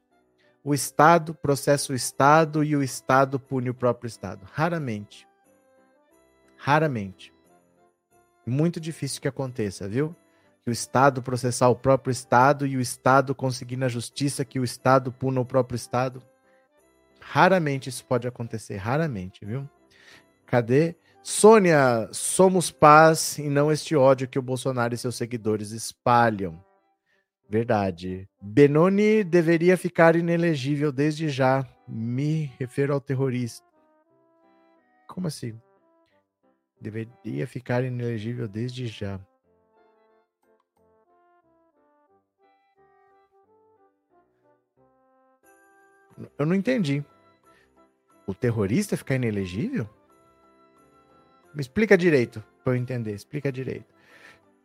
Speaker 1: o Estado processa o Estado e o Estado pune o próprio Estado. Raramente. Raramente. Muito difícil que aconteça, viu? Que o Estado processar o próprio Estado e o Estado conseguir na justiça que o Estado puna o próprio Estado. Raramente isso pode acontecer, raramente, viu? Cadê? Sônia, somos paz e não este ódio que o Bolsonaro e seus seguidores espalham. Verdade. Benoni deveria ficar inelegível desde já. Me refiro ao terrorista. Como assim? Deveria ficar inelegível desde já. Eu não entendi. O terrorista ficar inelegível? Me explica direito, para eu entender. Explica direito.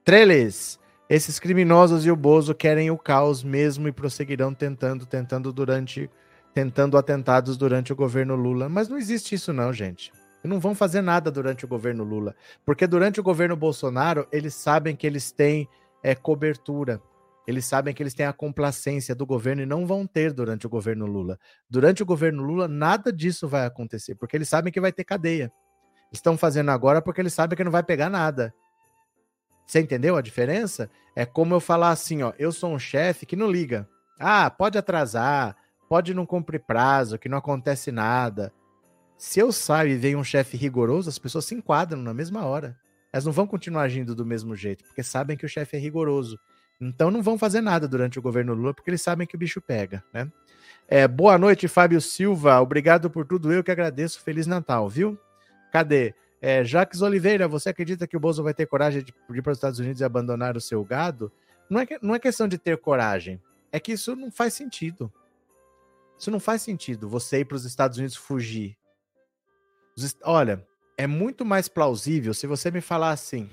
Speaker 1: Treles, esses criminosos e o Bozo querem o caos mesmo e prosseguirão tentando, tentando durante, tentando atentados durante o governo Lula. Mas não existe isso não, gente. Não vão fazer nada durante o governo Lula, porque durante o governo Bolsonaro eles sabem que eles têm é, cobertura. Eles sabem que eles têm a complacência do governo e não vão ter durante o governo Lula. Durante o governo Lula, nada disso vai acontecer, porque eles sabem que vai ter cadeia. Estão fazendo agora porque eles sabem que não vai pegar nada. Você entendeu a diferença? É como eu falar assim, ó, eu sou um chefe que não liga. Ah, pode atrasar, pode não cumprir prazo, que não acontece nada. Se eu saio e vejo um chefe rigoroso, as pessoas se enquadram na mesma hora. Elas não vão continuar agindo do mesmo jeito, porque sabem que o chefe é rigoroso. Então não vão fazer nada durante o governo Lula, porque eles sabem que o bicho pega, né? É, boa noite, Fábio Silva. Obrigado por tudo. Eu que agradeço. Feliz Natal, viu? Cadê? É, Jacques Oliveira, você acredita que o Bolsonaro vai ter coragem de ir para os Estados Unidos e abandonar o seu gado? Não é, não é questão de ter coragem. É que isso não faz sentido. Isso não faz sentido, você ir para os Estados Unidos fugir. Olha, é muito mais plausível se você me falar assim: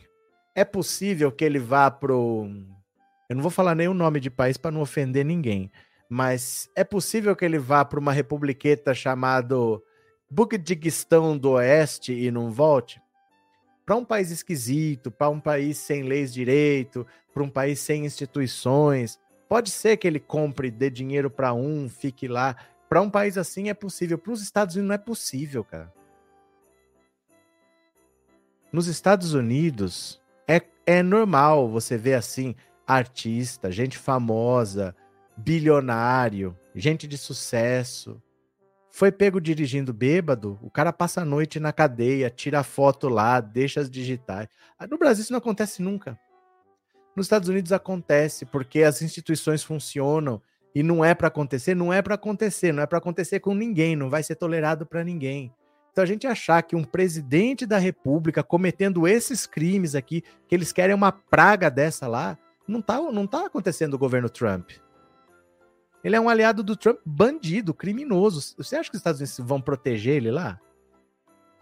Speaker 1: é possível que ele vá pro eu não vou falar nenhum nome de país para não ofender ninguém, mas é possível que ele vá para uma republiqueta chamado Buquediguistão do Oeste e não volte? Para um país esquisito, para um país sem leis direito, para um país sem instituições, pode ser que ele compre, dê dinheiro para um, fique lá. Para um país assim é possível. Para os Estados Unidos não é possível, cara. Nos Estados Unidos é, é normal você ver assim artista, gente famosa, bilionário, gente de sucesso. Foi pego dirigindo bêbado, o cara passa a noite na cadeia, tira foto lá, deixa as digitais. Ah, no Brasil isso não acontece nunca. Nos Estados Unidos acontece porque as instituições funcionam e não é para acontecer, não é para acontecer, não é para acontecer com ninguém, não vai ser tolerado para ninguém. Então a gente achar que um presidente da República cometendo esses crimes aqui, que eles querem uma praga dessa lá, não tá, não tá acontecendo o governo Trump. Ele é um aliado do Trump, bandido, criminoso. Você acha que os Estados Unidos vão proteger ele lá?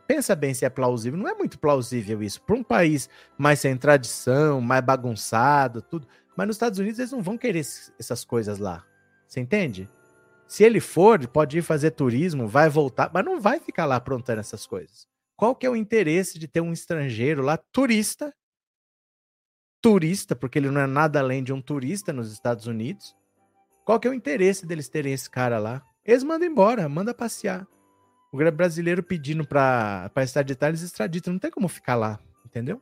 Speaker 1: Pensa bem se é plausível. Não é muito plausível isso. Para um país mais sem tradição, mais bagunçado, tudo. Mas nos Estados Unidos eles não vão querer essas coisas lá. Você entende? Se ele for, pode ir fazer turismo, vai voltar, mas não vai ficar lá aprontando essas coisas. Qual que é o interesse de ter um estrangeiro lá, turista, turista, porque ele não é nada além de um turista nos Estados Unidos. Qual que é o interesse deles terem esse cara lá? Eles mandam embora, manda passear. O brasileiro pedindo para extraditar, eles extraditam. Não tem como ficar lá, entendeu?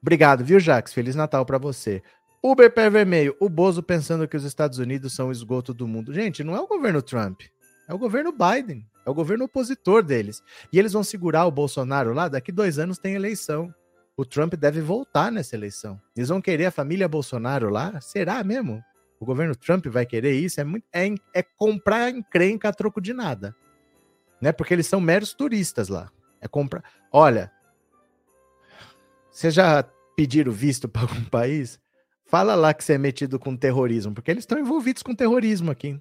Speaker 1: Obrigado, viu, Jax? Feliz Natal para você. Uber pé vermelho. O Bozo pensando que os Estados Unidos são o esgoto do mundo. Gente, não é o governo Trump. É o governo Biden. É o governo opositor deles. E eles vão segurar o Bolsonaro lá. Daqui dois anos tem eleição o Trump deve voltar nessa eleição. Eles vão querer a família Bolsonaro lá? Será mesmo? O governo Trump vai querer isso? É, muito, é, é comprar encrenca a troco de nada. Né? Porque eles são meros turistas lá. É comprar. Olha, vocês já pediram visto para algum país? Fala lá que você é metido com terrorismo, porque eles estão envolvidos com terrorismo aqui.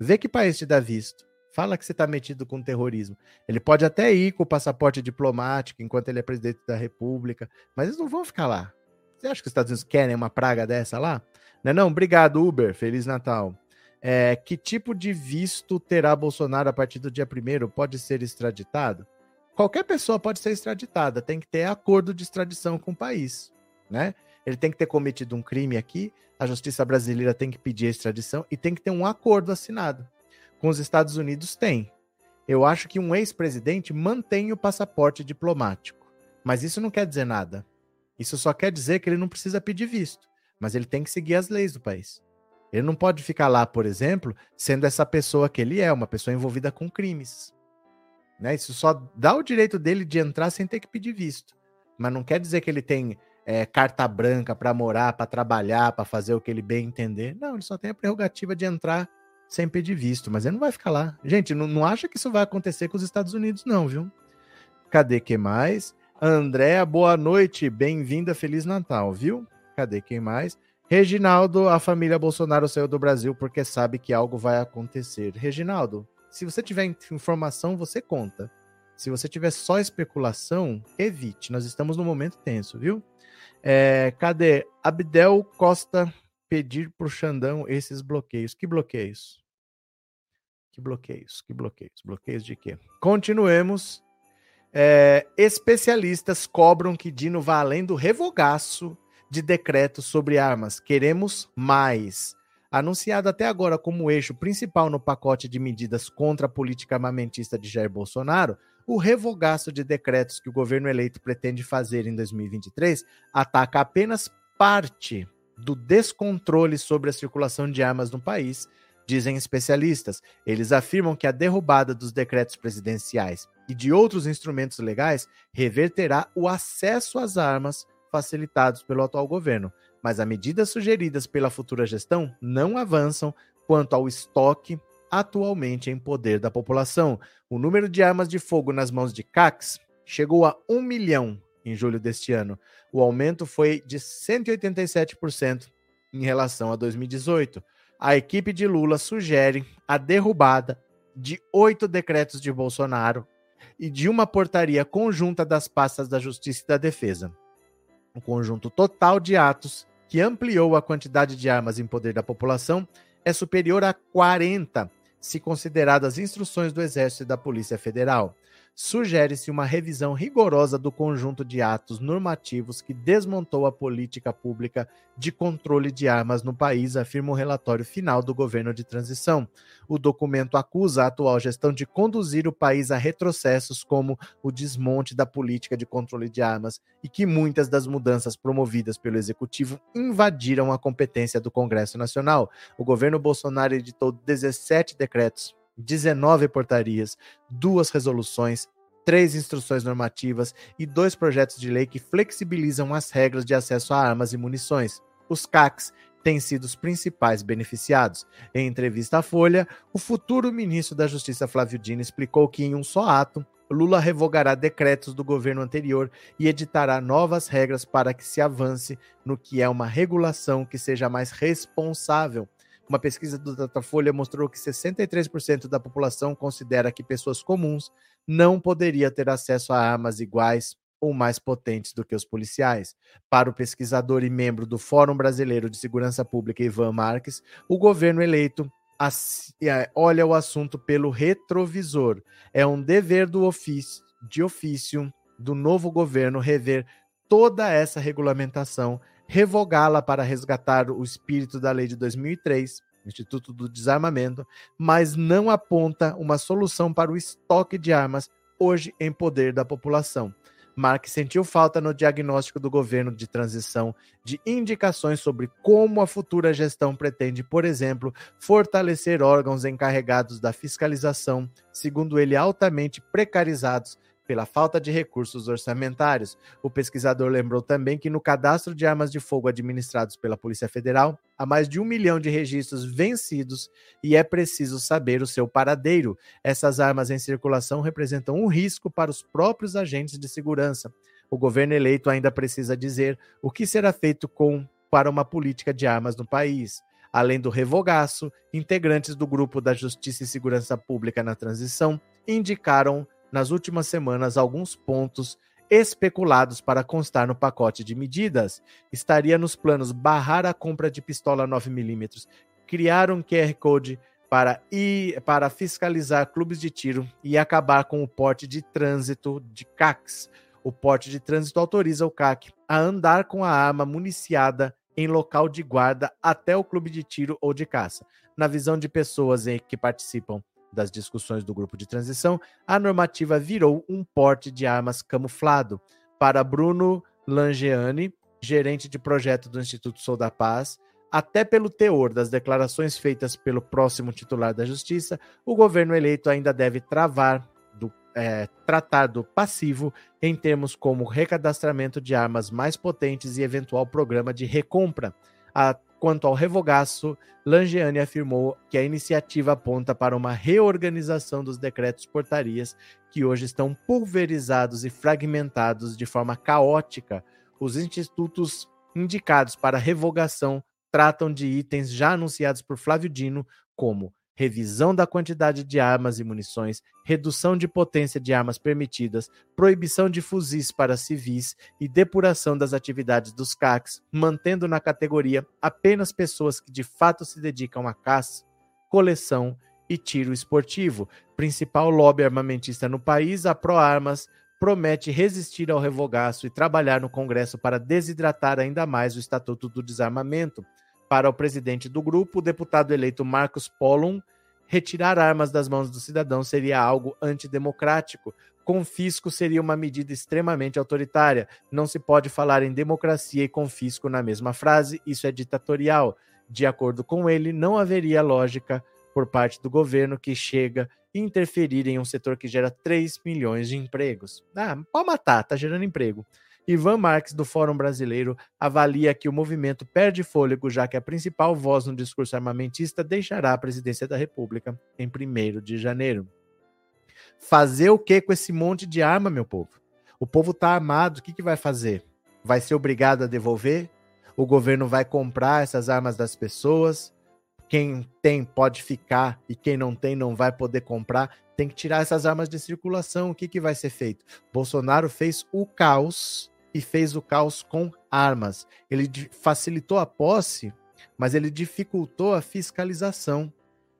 Speaker 1: Vê que país te dá visto. Fala que você está metido com terrorismo. Ele pode até ir com o passaporte diplomático enquanto ele é presidente da República, mas eles não vão ficar lá. Você acha que os Estados Unidos querem uma praga dessa lá? Não, é não? Obrigado, Uber. Feliz Natal. É, que tipo de visto terá Bolsonaro a partir do dia 1 Pode ser extraditado? Qualquer pessoa pode ser extraditada, tem que ter acordo de extradição com o país, né? Ele tem que ter cometido um crime aqui, a justiça brasileira tem que pedir extradição e tem que ter um acordo assinado com os Estados Unidos tem. Eu acho que um ex-presidente mantém o passaporte diplomático. Mas isso não quer dizer nada. Isso só quer dizer que ele não precisa pedir visto. Mas ele tem que seguir as leis do país. Ele não pode ficar lá, por exemplo, sendo essa pessoa que ele é, uma pessoa envolvida com crimes. Né? Isso só dá o direito dele de entrar sem ter que pedir visto. Mas não quer dizer que ele tem é, carta branca para morar, para trabalhar, para fazer o que ele bem entender. Não, ele só tem a prerrogativa de entrar sem pedir visto, mas ele não vai ficar lá. Gente, não, não acha que isso vai acontecer com os Estados Unidos, não, viu? Cadê que mais? Andréa, boa noite, bem-vinda, Feliz Natal, viu? Cadê quem mais? Reginaldo, a família Bolsonaro saiu do Brasil porque sabe que algo vai acontecer. Reginaldo, se você tiver informação, você conta. Se você tiver só especulação, evite. Nós estamos num momento tenso, viu? É, cadê? Abdel Costa pedir para o Xandão esses bloqueios. Que bloqueios? Que bloqueios? Que bloqueios? Bloqueios de quê? Continuemos. É, especialistas cobram que Dino vá além do revogaço de decretos sobre armas. Queremos mais. Anunciado até agora como eixo principal no pacote de medidas contra a política armamentista de Jair Bolsonaro, o revogaço de decretos que o governo eleito pretende fazer em 2023 ataca apenas parte do descontrole sobre a circulação de armas no país, dizem especialistas. Eles afirmam que a derrubada dos decretos presidenciais e de outros instrumentos legais reverterá o acesso às armas facilitados pelo atual governo, mas as medidas sugeridas pela futura gestão não avançam quanto ao estoque atualmente em poder da população. O número de armas de fogo nas mãos de CACs chegou a 1 milhão em julho deste ano. O aumento foi de 187% em relação a 2018. A equipe de Lula sugere a derrubada de oito decretos de Bolsonaro e de uma portaria conjunta das pastas da Justiça e da Defesa. O conjunto total de atos que ampliou a quantidade de armas em poder da população é superior a 40, se consideradas instruções do Exército e da Polícia Federal sugere-se uma revisão rigorosa do conjunto de atos normativos que desmontou a política pública de controle de armas no país, afirma o relatório final do governo de transição. O documento acusa a atual gestão de conduzir o país a retrocessos como o desmonte da política de controle de armas e que muitas das mudanças promovidas pelo executivo invadiram a competência do Congresso Nacional. O governo Bolsonaro editou 17 decretos 19 portarias, duas resoluções, três instruções normativas e dois projetos de lei que flexibilizam as regras de acesso a armas e munições. Os CACs têm sido os principais beneficiados. Em entrevista à Folha, o futuro ministro da Justiça Flávio Dino explicou que em um só ato, Lula revogará decretos do governo anterior e editará novas regras para que se avance no que é uma regulação que seja mais responsável uma pesquisa do Datafolha mostrou que 63% da população considera que pessoas comuns não poderiam ter acesso a armas iguais ou mais potentes do que os policiais. Para o pesquisador e membro do Fórum Brasileiro de Segurança Pública, Ivan Marques, o governo eleito é, olha o assunto pelo retrovisor. É um dever do ofício, de ofício do novo governo rever toda essa regulamentação revogá-la para resgatar o espírito da lei de 2003, Instituto do Desarmamento, mas não aponta uma solução para o estoque de armas hoje em poder da população. Mark sentiu falta no diagnóstico do governo de transição de indicações sobre como a futura gestão pretende, por exemplo, fortalecer órgãos encarregados da fiscalização, segundo ele altamente precarizados pela falta de recursos orçamentários. O pesquisador lembrou também que no cadastro de armas de fogo administrados pela Polícia Federal, há mais de um milhão de registros vencidos e é preciso saber o seu paradeiro. Essas armas em circulação representam um risco para os próprios agentes de segurança. O governo eleito ainda precisa dizer o que será feito com para uma política de armas no país. Além do revogaço, integrantes do grupo da Justiça e Segurança Pública na transição indicaram nas últimas semanas alguns pontos especulados para constar no pacote de medidas. Estaria nos planos barrar a compra de pistola 9mm, criar um QR Code para, ir, para fiscalizar clubes de tiro e acabar com o porte de trânsito de CACs. O porte de trânsito autoriza o CAC a andar com a arma municiada em local de guarda até o clube de tiro ou de caça. Na visão de pessoas que participam das discussões do grupo de transição, a normativa virou um porte de armas camuflado. Para Bruno Langeani, gerente de projeto do Instituto Sou da Paz, até pelo teor das declarações feitas pelo próximo titular da Justiça, o governo eleito ainda deve travar do, é, tratar do passivo em termos como recadastramento de armas mais potentes e eventual programa de recompra. A Quanto ao revogaço, Langeani afirmou que a iniciativa aponta para uma reorganização dos decretos portarias que hoje estão pulverizados e fragmentados de forma caótica. Os institutos indicados para revogação tratam de itens já anunciados por Flávio Dino, como revisão da quantidade de armas e munições, redução de potência de armas permitidas, proibição de fuzis para civis e depuração das atividades dos CACs, mantendo na categoria apenas pessoas que de fato se dedicam à caça, coleção e tiro esportivo. Principal lobby armamentista no país, a ProArmas promete resistir ao revogaço e trabalhar no Congresso para desidratar ainda mais o Estatuto do Desarmamento. Para o presidente do grupo, o deputado eleito Marcos Pollum, retirar armas das mãos do cidadão seria algo antidemocrático. Confisco seria uma medida extremamente autoritária. Não se pode falar em democracia e confisco na mesma frase, isso é ditatorial. De acordo com ele, não haveria lógica por parte do governo que chega a interferir em um setor que gera 3 milhões de empregos. Ah, pode matar, tá gerando emprego. Ivan Marques, do Fórum Brasileiro, avalia que o movimento perde fôlego, já que a principal voz no discurso armamentista deixará a presidência da República em 1 de janeiro. Fazer o que com esse monte de arma, meu povo? O povo está armado, o que, que vai fazer? Vai ser obrigado a devolver? O governo vai comprar essas armas das pessoas? Quem tem pode ficar e quem não tem não vai poder comprar. Tem que tirar essas armas de circulação. O que, que vai ser feito? Bolsonaro fez o caos e fez o caos com armas. Ele facilitou a posse, mas ele dificultou a fiscalização.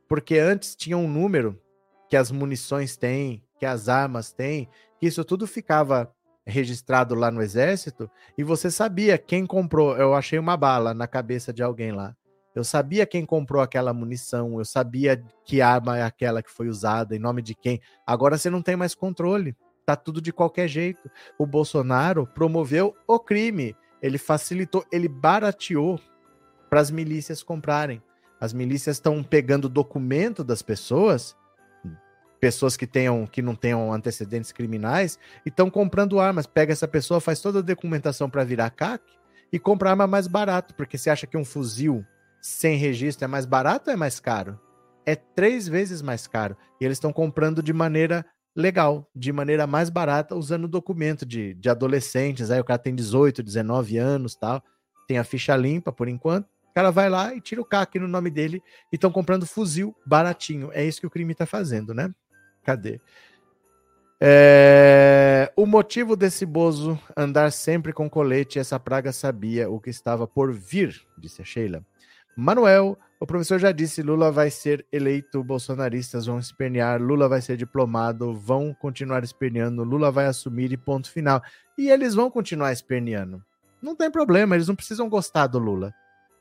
Speaker 1: Porque antes tinha um número que as munições têm, que as armas têm, que isso tudo ficava registrado lá no exército e você sabia quem comprou. Eu achei uma bala na cabeça de alguém lá. Eu sabia quem comprou aquela munição, eu sabia que arma é aquela que foi usada, em nome de quem. Agora você não tem mais controle. Tá tudo de qualquer jeito. O Bolsonaro promoveu o crime. Ele facilitou, ele barateou para as milícias comprarem. As milícias estão pegando documento das pessoas, pessoas que tenham que não tenham antecedentes criminais, e estão comprando armas. Pega essa pessoa, faz toda a documentação para virar CAC e compra arma mais barato, porque você acha que um fuzil sem registro é mais barato ou é mais caro? É três vezes mais caro. E eles estão comprando de maneira legal, de maneira mais barata, usando documento de, de adolescentes. Aí o cara tem 18, 19 anos tal, tem a ficha limpa por enquanto. O cara vai lá e tira o CAC no nome dele e estão comprando fuzil baratinho. É isso que o crime está fazendo, né? Cadê? É... O motivo desse Bozo andar sempre com colete, essa praga sabia o que estava por vir, disse a Sheila. Manuel, o professor já disse: Lula vai ser eleito, bolsonaristas vão espernear, Lula vai ser diplomado, vão continuar esperneando, Lula vai assumir e ponto final. E eles vão continuar esperneando. Não tem problema, eles não precisam gostar do Lula.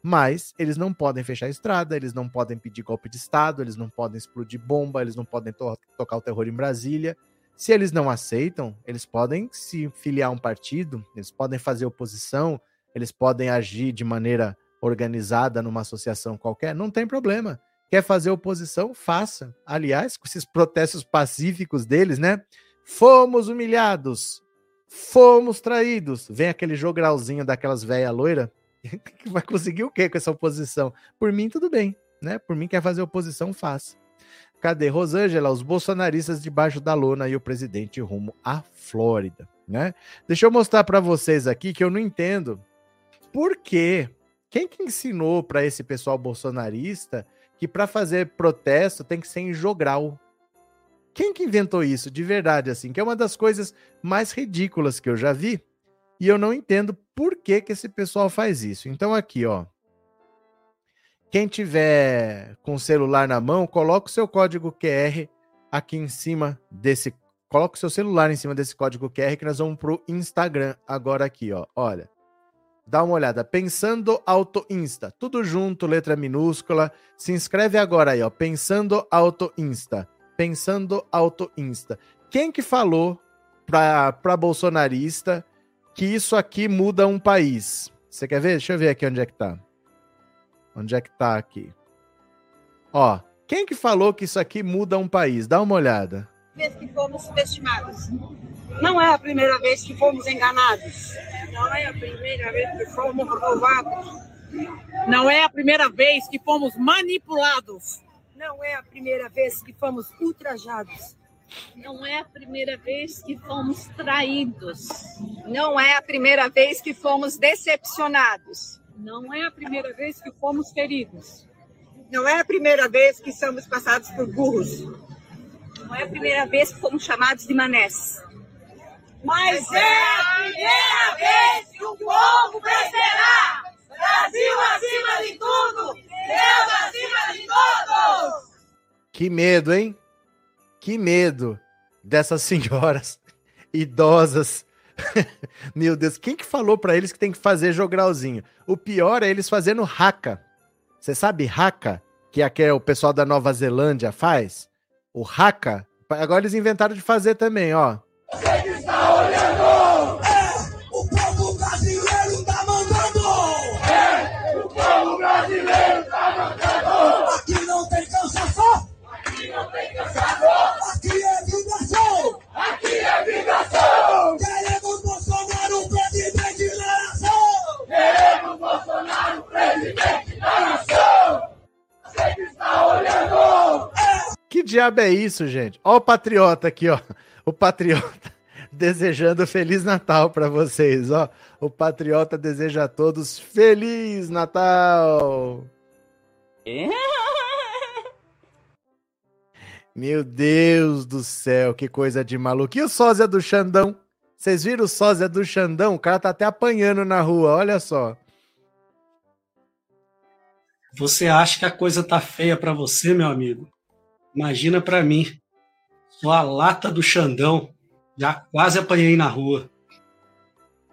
Speaker 1: Mas eles não podem fechar a estrada, eles não podem pedir golpe de Estado, eles não podem explodir bomba, eles não podem to tocar o terror em Brasília. Se eles não aceitam, eles podem se filiar a um partido, eles podem fazer oposição, eles podem agir de maneira organizada numa associação qualquer, não tem problema. Quer fazer oposição? Faça. Aliás, com esses protestos pacíficos deles, né? Fomos humilhados, fomos traídos. Vem aquele jogralzinho daquelas velha loira, que vai conseguir o quê com essa oposição? Por mim, tudo bem, né? Por mim, quer fazer oposição, faça. Cadê Rosângela? Os bolsonaristas debaixo da lona e o presidente rumo à Flórida, né? Deixa eu mostrar para vocês aqui que eu não entendo por que quem que ensinou para esse pessoal bolsonarista que para fazer protesto tem que ser em jogral? Quem que inventou isso de verdade assim? Que é uma das coisas mais ridículas que eu já vi. E eu não entendo por que que esse pessoal faz isso. Então aqui, ó. Quem tiver com o celular na mão, coloca o seu código QR aqui em cima desse, coloca o seu celular em cima desse código QR que nós vamos pro Instagram agora aqui, ó. Olha. Dá uma olhada. Pensando Auto Insta. Tudo junto, letra minúscula. Se inscreve agora aí, ó. Pensando Auto Insta. Pensando Auto Insta. Quem que falou pra, pra bolsonarista que isso aqui muda um país? Você quer ver? Deixa eu ver aqui onde é que tá. Onde é que tá aqui? Ó, quem que falou que isso aqui muda um país? Dá uma olhada.
Speaker 2: Vez que fomos subestimados. Não é a primeira vez que fomos enganados. Não é a primeira vez que fomos roubados. Não é a primeira vez que fomos manipulados.
Speaker 3: Não é a primeira vez que fomos ultrajados.
Speaker 4: Não é a primeira vez que fomos traídos.
Speaker 3: Não é a primeira vez que fomos decepcionados.
Speaker 2: Não é a primeira vez que fomos feridos.
Speaker 3: Não é a primeira vez que somos passados por burros.
Speaker 4: Não é a primeira vez que fomos chamados de manés.
Speaker 2: Mas é a primeira vez que o povo vencerá! Brasil acima de tudo! Deus acima de todos!
Speaker 1: Que medo, hein? Que medo dessas senhoras idosas. Meu Deus, quem que falou para eles que tem que fazer jogralzinho? O pior é eles fazendo raca. Você sabe raca? Que é que o pessoal da Nova Zelândia faz? O raca. Agora eles inventaram de fazer também, ó. Você que está olhando! Diabo é isso, gente? Ó o patriota aqui, ó o patriota desejando Feliz Natal para vocês, ó. O patriota deseja a todos Feliz Natal. Meu Deus do céu, que coisa de maluco. E o sósia do Xandão? Vocês viram o sósia do Xandão? O cara tá até apanhando na rua, olha só.
Speaker 5: Você acha que a coisa tá feia para você, meu amigo? Imagina para mim. Sou a lata do Xandão. Já quase apanhei na rua.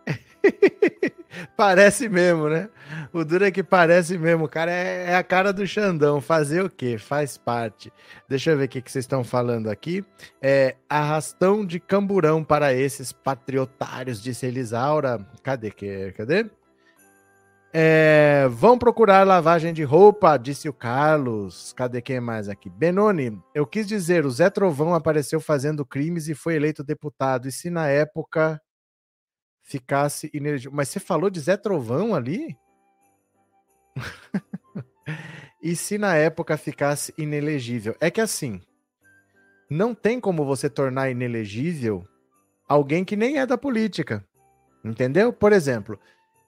Speaker 1: parece mesmo, né? O duro é que parece mesmo. O cara é, é, a cara do Xandão. Fazer o quê? Faz parte. Deixa eu ver o que, que vocês estão falando aqui. É arrastão de camburão para esses patriotários, disse Elisaura. Cadê? Cadê? É, vão procurar lavagem de roupa, disse o Carlos. Cadê quem mais aqui? Benoni, eu quis dizer, o Zé Trovão apareceu fazendo crimes e foi eleito deputado. E se na época ficasse inelegível. Mas você falou de Zé Trovão ali? e se na época ficasse inelegível? É que assim, não tem como você tornar inelegível alguém que nem é da política. Entendeu? Por exemplo,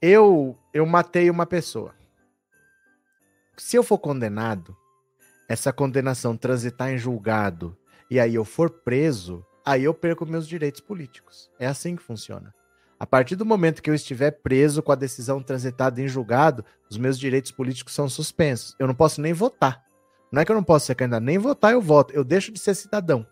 Speaker 1: eu eu matei uma pessoa. Se eu for condenado, essa condenação transitar em julgado e aí eu for preso, aí eu perco meus direitos políticos. É assim que funciona. A partir do momento que eu estiver preso com a decisão transitada em julgado, os meus direitos políticos são suspensos. Eu não posso nem votar. Não é que eu não posso ser candidato, nem votar eu voto. Eu deixo de ser cidadão.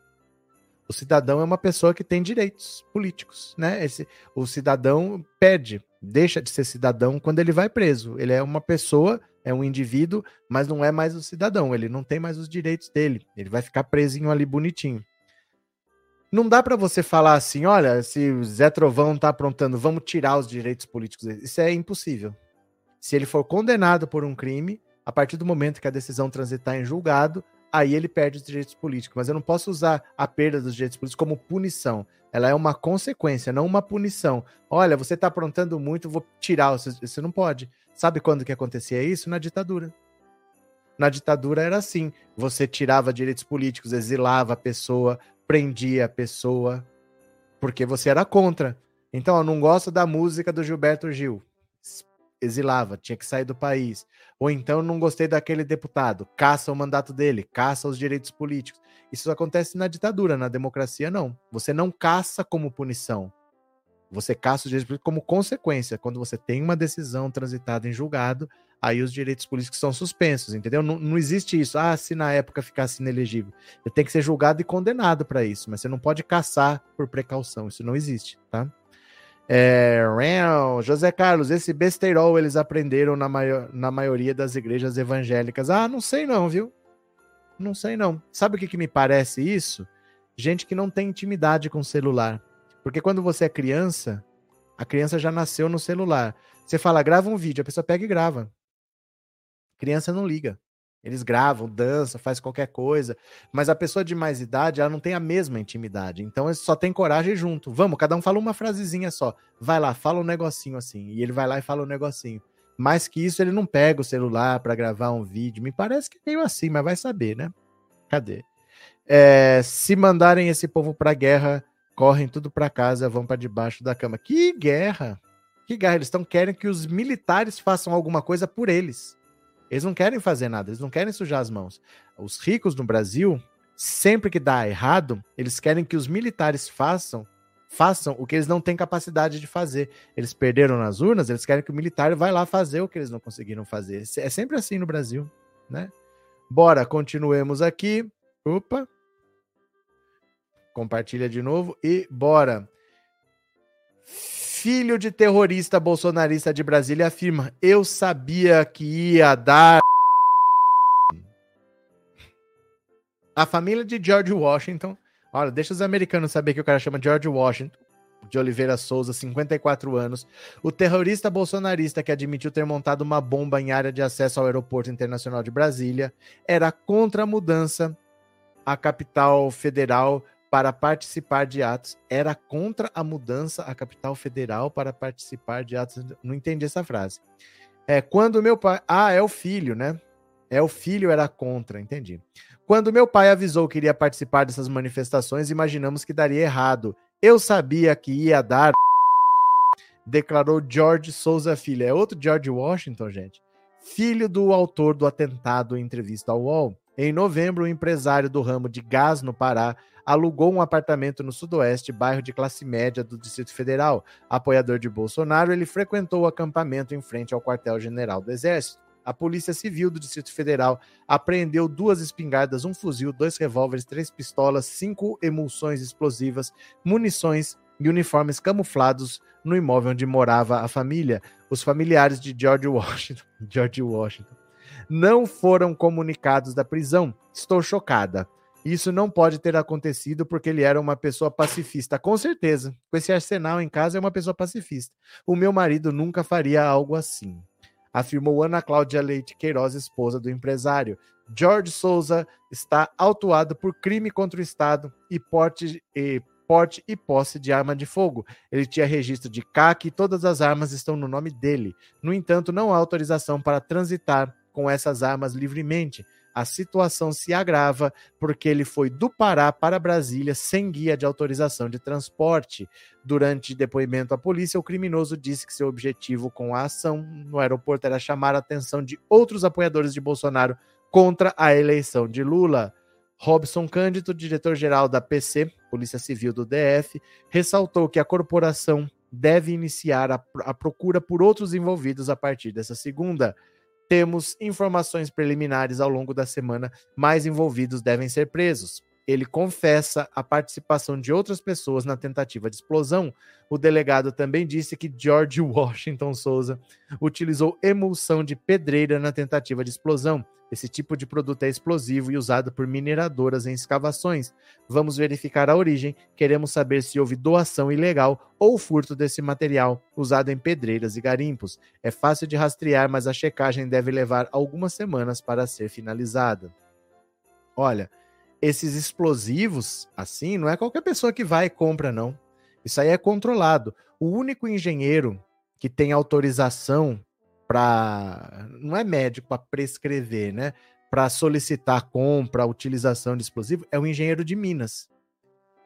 Speaker 1: O cidadão é uma pessoa que tem direitos políticos, né? Esse, o cidadão pede deixa de ser cidadão quando ele vai preso. Ele é uma pessoa, é um indivíduo, mas não é mais o cidadão. Ele não tem mais os direitos dele. Ele vai ficar presinho ali bonitinho. Não dá para você falar assim, olha, se Zé Trovão tá aprontando, vamos tirar os direitos políticos dele. Isso é impossível. Se ele for condenado por um crime, a partir do momento que a decisão transitar em julgado, aí ele perde os direitos políticos. Mas eu não posso usar a perda dos direitos políticos como punição. Ela é uma consequência, não uma punição. Olha, você está aprontando muito, vou tirar. Você não pode. Sabe quando que acontecia isso? Na ditadura. Na ditadura era assim: você tirava direitos políticos, exilava a pessoa, prendia a pessoa, porque você era contra. Então, eu não gosto da música do Gilberto Gil. Exilava, tinha que sair do país. Ou então, não gostei daquele deputado, caça o mandato dele, caça os direitos políticos. Isso acontece na ditadura, na democracia não. Você não caça como punição. Você caça os direitos políticos como consequência. Quando você tem uma decisão transitada em julgado, aí os direitos políticos são suspensos, entendeu? Não, não existe isso. Ah, se na época ficasse inelegível. Ele tem que ser julgado e condenado para isso, mas você não pode caçar por precaução. Isso não existe, tá? É, José Carlos, esse besteirol eles aprenderam na, maior, na maioria das igrejas evangélicas. Ah, não sei não, viu? Não sei não. Sabe o que, que me parece isso? Gente que não tem intimidade com celular. Porque quando você é criança, a criança já nasceu no celular. Você fala, grava um vídeo, a pessoa pega e grava. criança não liga. Eles gravam, dançam, faz qualquer coisa. Mas a pessoa de mais idade, ela não tem a mesma intimidade. Então, eles só tem coragem junto. Vamos, cada um fala uma frasezinha só. Vai lá, fala um negocinho assim. E ele vai lá e fala um negocinho. Mais que isso, ele não pega o celular para gravar um vídeo. Me parece que é meio assim, mas vai saber, né? Cadê? É, se mandarem esse povo para guerra, correm tudo para casa, vão para debaixo da cama. Que guerra! Que guerra! Eles estão querendo que os militares façam alguma coisa por eles. Eles não querem fazer nada, eles não querem sujar as mãos. Os ricos no Brasil, sempre que dá errado, eles querem que os militares façam façam o que eles não têm capacidade de fazer. Eles perderam nas urnas, eles querem que o militar vá lá fazer o que eles não conseguiram fazer. É sempre assim no Brasil, né? Bora, continuemos aqui. Opa. Compartilha de novo e bora. Filho de terrorista bolsonarista de Brasília afirma: Eu sabia que ia dar. A família de George Washington Olha, deixa os americanos saber que o cara chama George Washington de Oliveira Souza, 54 anos, o terrorista bolsonarista que admitiu ter montado uma bomba em área de acesso ao Aeroporto Internacional de Brasília, era contra a mudança à capital federal para participar de atos. Era contra a mudança à capital federal para participar de atos. Não entendi essa frase. É quando meu pai. Ah, é o filho, né? É o filho era contra, entendi. Quando meu pai avisou que iria participar dessas manifestações, imaginamos que daria errado. Eu sabia que ia dar. Declarou George Souza Filho. É outro George Washington, gente. Filho do autor do atentado em entrevista ao UOL. Em novembro, o empresário do ramo de gás no Pará alugou um apartamento no Sudoeste, bairro de classe média do Distrito Federal. Apoiador de Bolsonaro, ele frequentou o acampamento em frente ao quartel-general do Exército a Polícia Civil do Distrito Federal apreendeu duas espingardas, um fuzil, dois revólveres, três pistolas, cinco emulsões explosivas, munições e uniformes camuflados no imóvel onde morava a família. Os familiares de George Washington, George Washington não foram comunicados da prisão. Estou chocada. Isso não pode ter acontecido porque ele era uma pessoa pacifista. Com certeza. Com esse arsenal em casa, é uma pessoa pacifista. O meu marido nunca faria algo assim afirmou Ana Cláudia Leite Queiroz, esposa do empresário. George Souza está autuado por crime contra o Estado e porte, e porte e posse de arma de fogo. Ele tinha registro de CAC e todas as armas estão no nome dele. No entanto, não há autorização para transitar com essas armas livremente a situação se agrava porque ele foi do Pará para Brasília sem guia de autorização de transporte. Durante depoimento à polícia, o criminoso disse que seu objetivo com a ação no aeroporto era chamar a atenção de outros apoiadores de Bolsonaro contra a eleição de Lula. Robson Cândido, diretor-geral da PC, Polícia Civil do DF, ressaltou que a corporação deve iniciar a, a procura por outros envolvidos a partir dessa segunda. Temos informações preliminares ao longo da semana, mais envolvidos devem ser presos. Ele confessa a participação de outras pessoas na tentativa de explosão. O delegado também disse que George Washington Souza utilizou emulsão de pedreira na tentativa de explosão. Esse tipo de produto é explosivo e usado por mineradoras em escavações. Vamos verificar a origem. Queremos saber se houve doação ilegal ou furto desse material usado em pedreiras e garimpos. É fácil de rastrear, mas a checagem deve levar algumas semanas para ser finalizada. Olha, esses explosivos, assim, não é qualquer pessoa que vai e compra, não. Isso aí é controlado. O único engenheiro que tem autorização para. Não é médico para prescrever, né? Para solicitar compra, utilização de explosivo, é o engenheiro de Minas.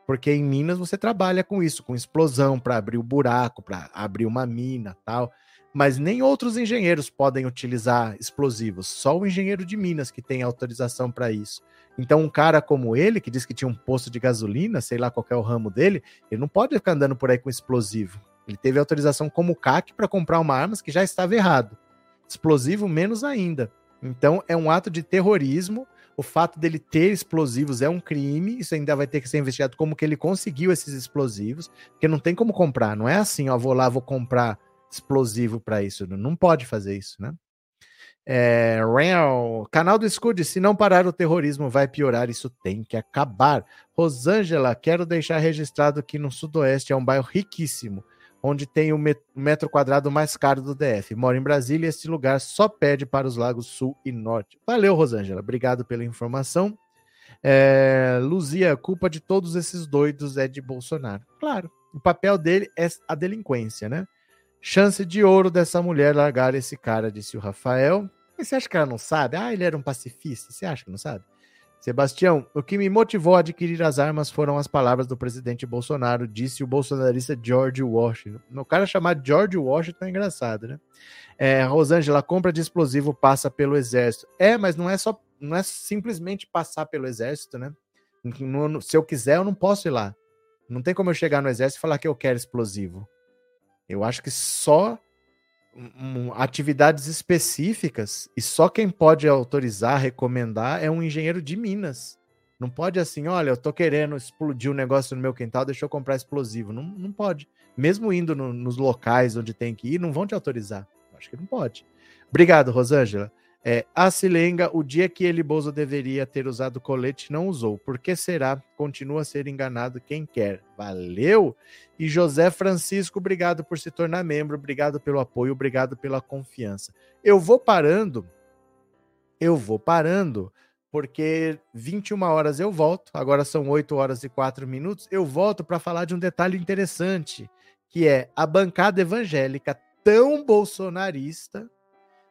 Speaker 1: Porque em Minas você trabalha com isso, com explosão, para abrir o buraco, para abrir uma mina tal. Mas nem outros engenheiros podem utilizar explosivos, só o engenheiro de Minas que tem autorização para isso. Então, um cara como ele, que diz que tinha um posto de gasolina, sei lá qual é o ramo dele, ele não pode ficar andando por aí com explosivo. Ele teve autorização como CAC para comprar uma arma que já estava errado. Explosivo, menos ainda. Então, é um ato de terrorismo. O fato dele ter explosivos é um crime. Isso ainda vai ter que ser investigado como que ele conseguiu esses explosivos, porque não tem como comprar. Não é assim, ó, vou lá, vou comprar explosivo para isso. Não pode fazer isso, né? É, canal do Scud, se não parar o terrorismo, vai piorar. Isso tem que acabar. Rosângela, quero deixar registrado que no Sudoeste é um bairro riquíssimo onde tem o metro quadrado mais caro do DF. Moro em Brasília e esse lugar só pede para os lagos Sul e Norte. Valeu, Rosângela. Obrigado pela informação. É, Luzia, culpa de todos esses doidos é de Bolsonaro. Claro, o papel dele é a delinquência, né? Chance de ouro dessa mulher largar esse cara, disse o Rafael. Você acha que ela não sabe? Ah, ele era um pacifista. Você acha que não sabe? Sebastião, o que me motivou a adquirir as armas foram as palavras do presidente Bolsonaro, disse o bolsonarista George Washington. O cara chamado George Washington é engraçado, né? É, Rosângela, a compra de explosivo passa pelo exército. É, mas não é só, não é simplesmente passar pelo exército, né? se eu quiser, eu não posso ir lá. Não tem como eu chegar no exército e falar que eu quero explosivo. Eu acho que só atividades específicas e só quem pode autorizar, recomendar é um engenheiro de Minas. Não pode assim, olha, eu tô querendo explodir um negócio no meu quintal, deixa eu comprar explosivo. Não, não pode. Mesmo indo no, nos locais onde tem que ir, não vão te autorizar. Acho que não pode. Obrigado, Rosângela. É, a Silenga, o dia que ele, Bozo, deveria ter usado colete, não usou. Por que será? Continua a ser enganado quem quer. Valeu! E José Francisco, obrigado por se tornar membro, obrigado pelo apoio, obrigado pela confiança. Eu vou parando, eu vou parando, porque 21 horas eu volto, agora são 8 horas e 4 minutos, eu volto para falar de um detalhe interessante, que é a bancada evangélica tão bolsonarista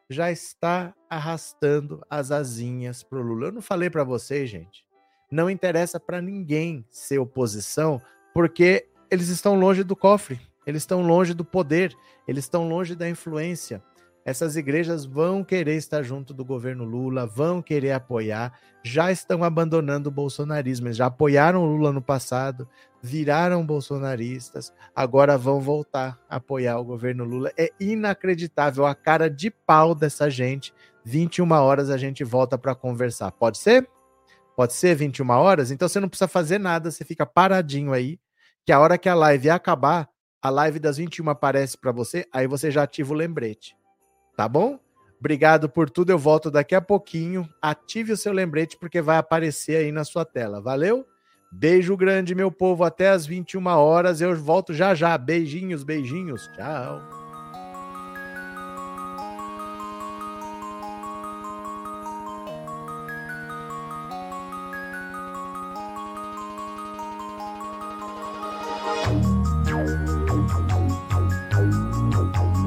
Speaker 1: já está arrastando as asinhas pro Lula. Eu não falei para vocês, gente. Não interessa para ninguém ser oposição, porque eles estão longe do cofre, eles estão longe do poder, eles estão longe da influência. Essas igrejas vão querer estar junto do governo Lula, vão querer apoiar, já estão abandonando o bolsonarismo. Eles já apoiaram o Lula no passado, viraram bolsonaristas, agora vão voltar a apoiar o governo Lula. É inacreditável a cara de pau dessa gente. 21 horas a gente volta para conversar. Pode ser? Pode ser 21 horas? Então você não precisa fazer nada, você fica paradinho aí, que a hora que a live acabar, a live das 21 aparece para você, aí você já ativa o lembrete. Tá bom? Obrigado por tudo. Eu volto daqui a pouquinho. Ative o seu lembrete porque vai aparecer aí na sua tela. Valeu? Beijo grande, meu povo. Até às 21 horas. Eu volto já já. Beijinhos, beijinhos. Tchau.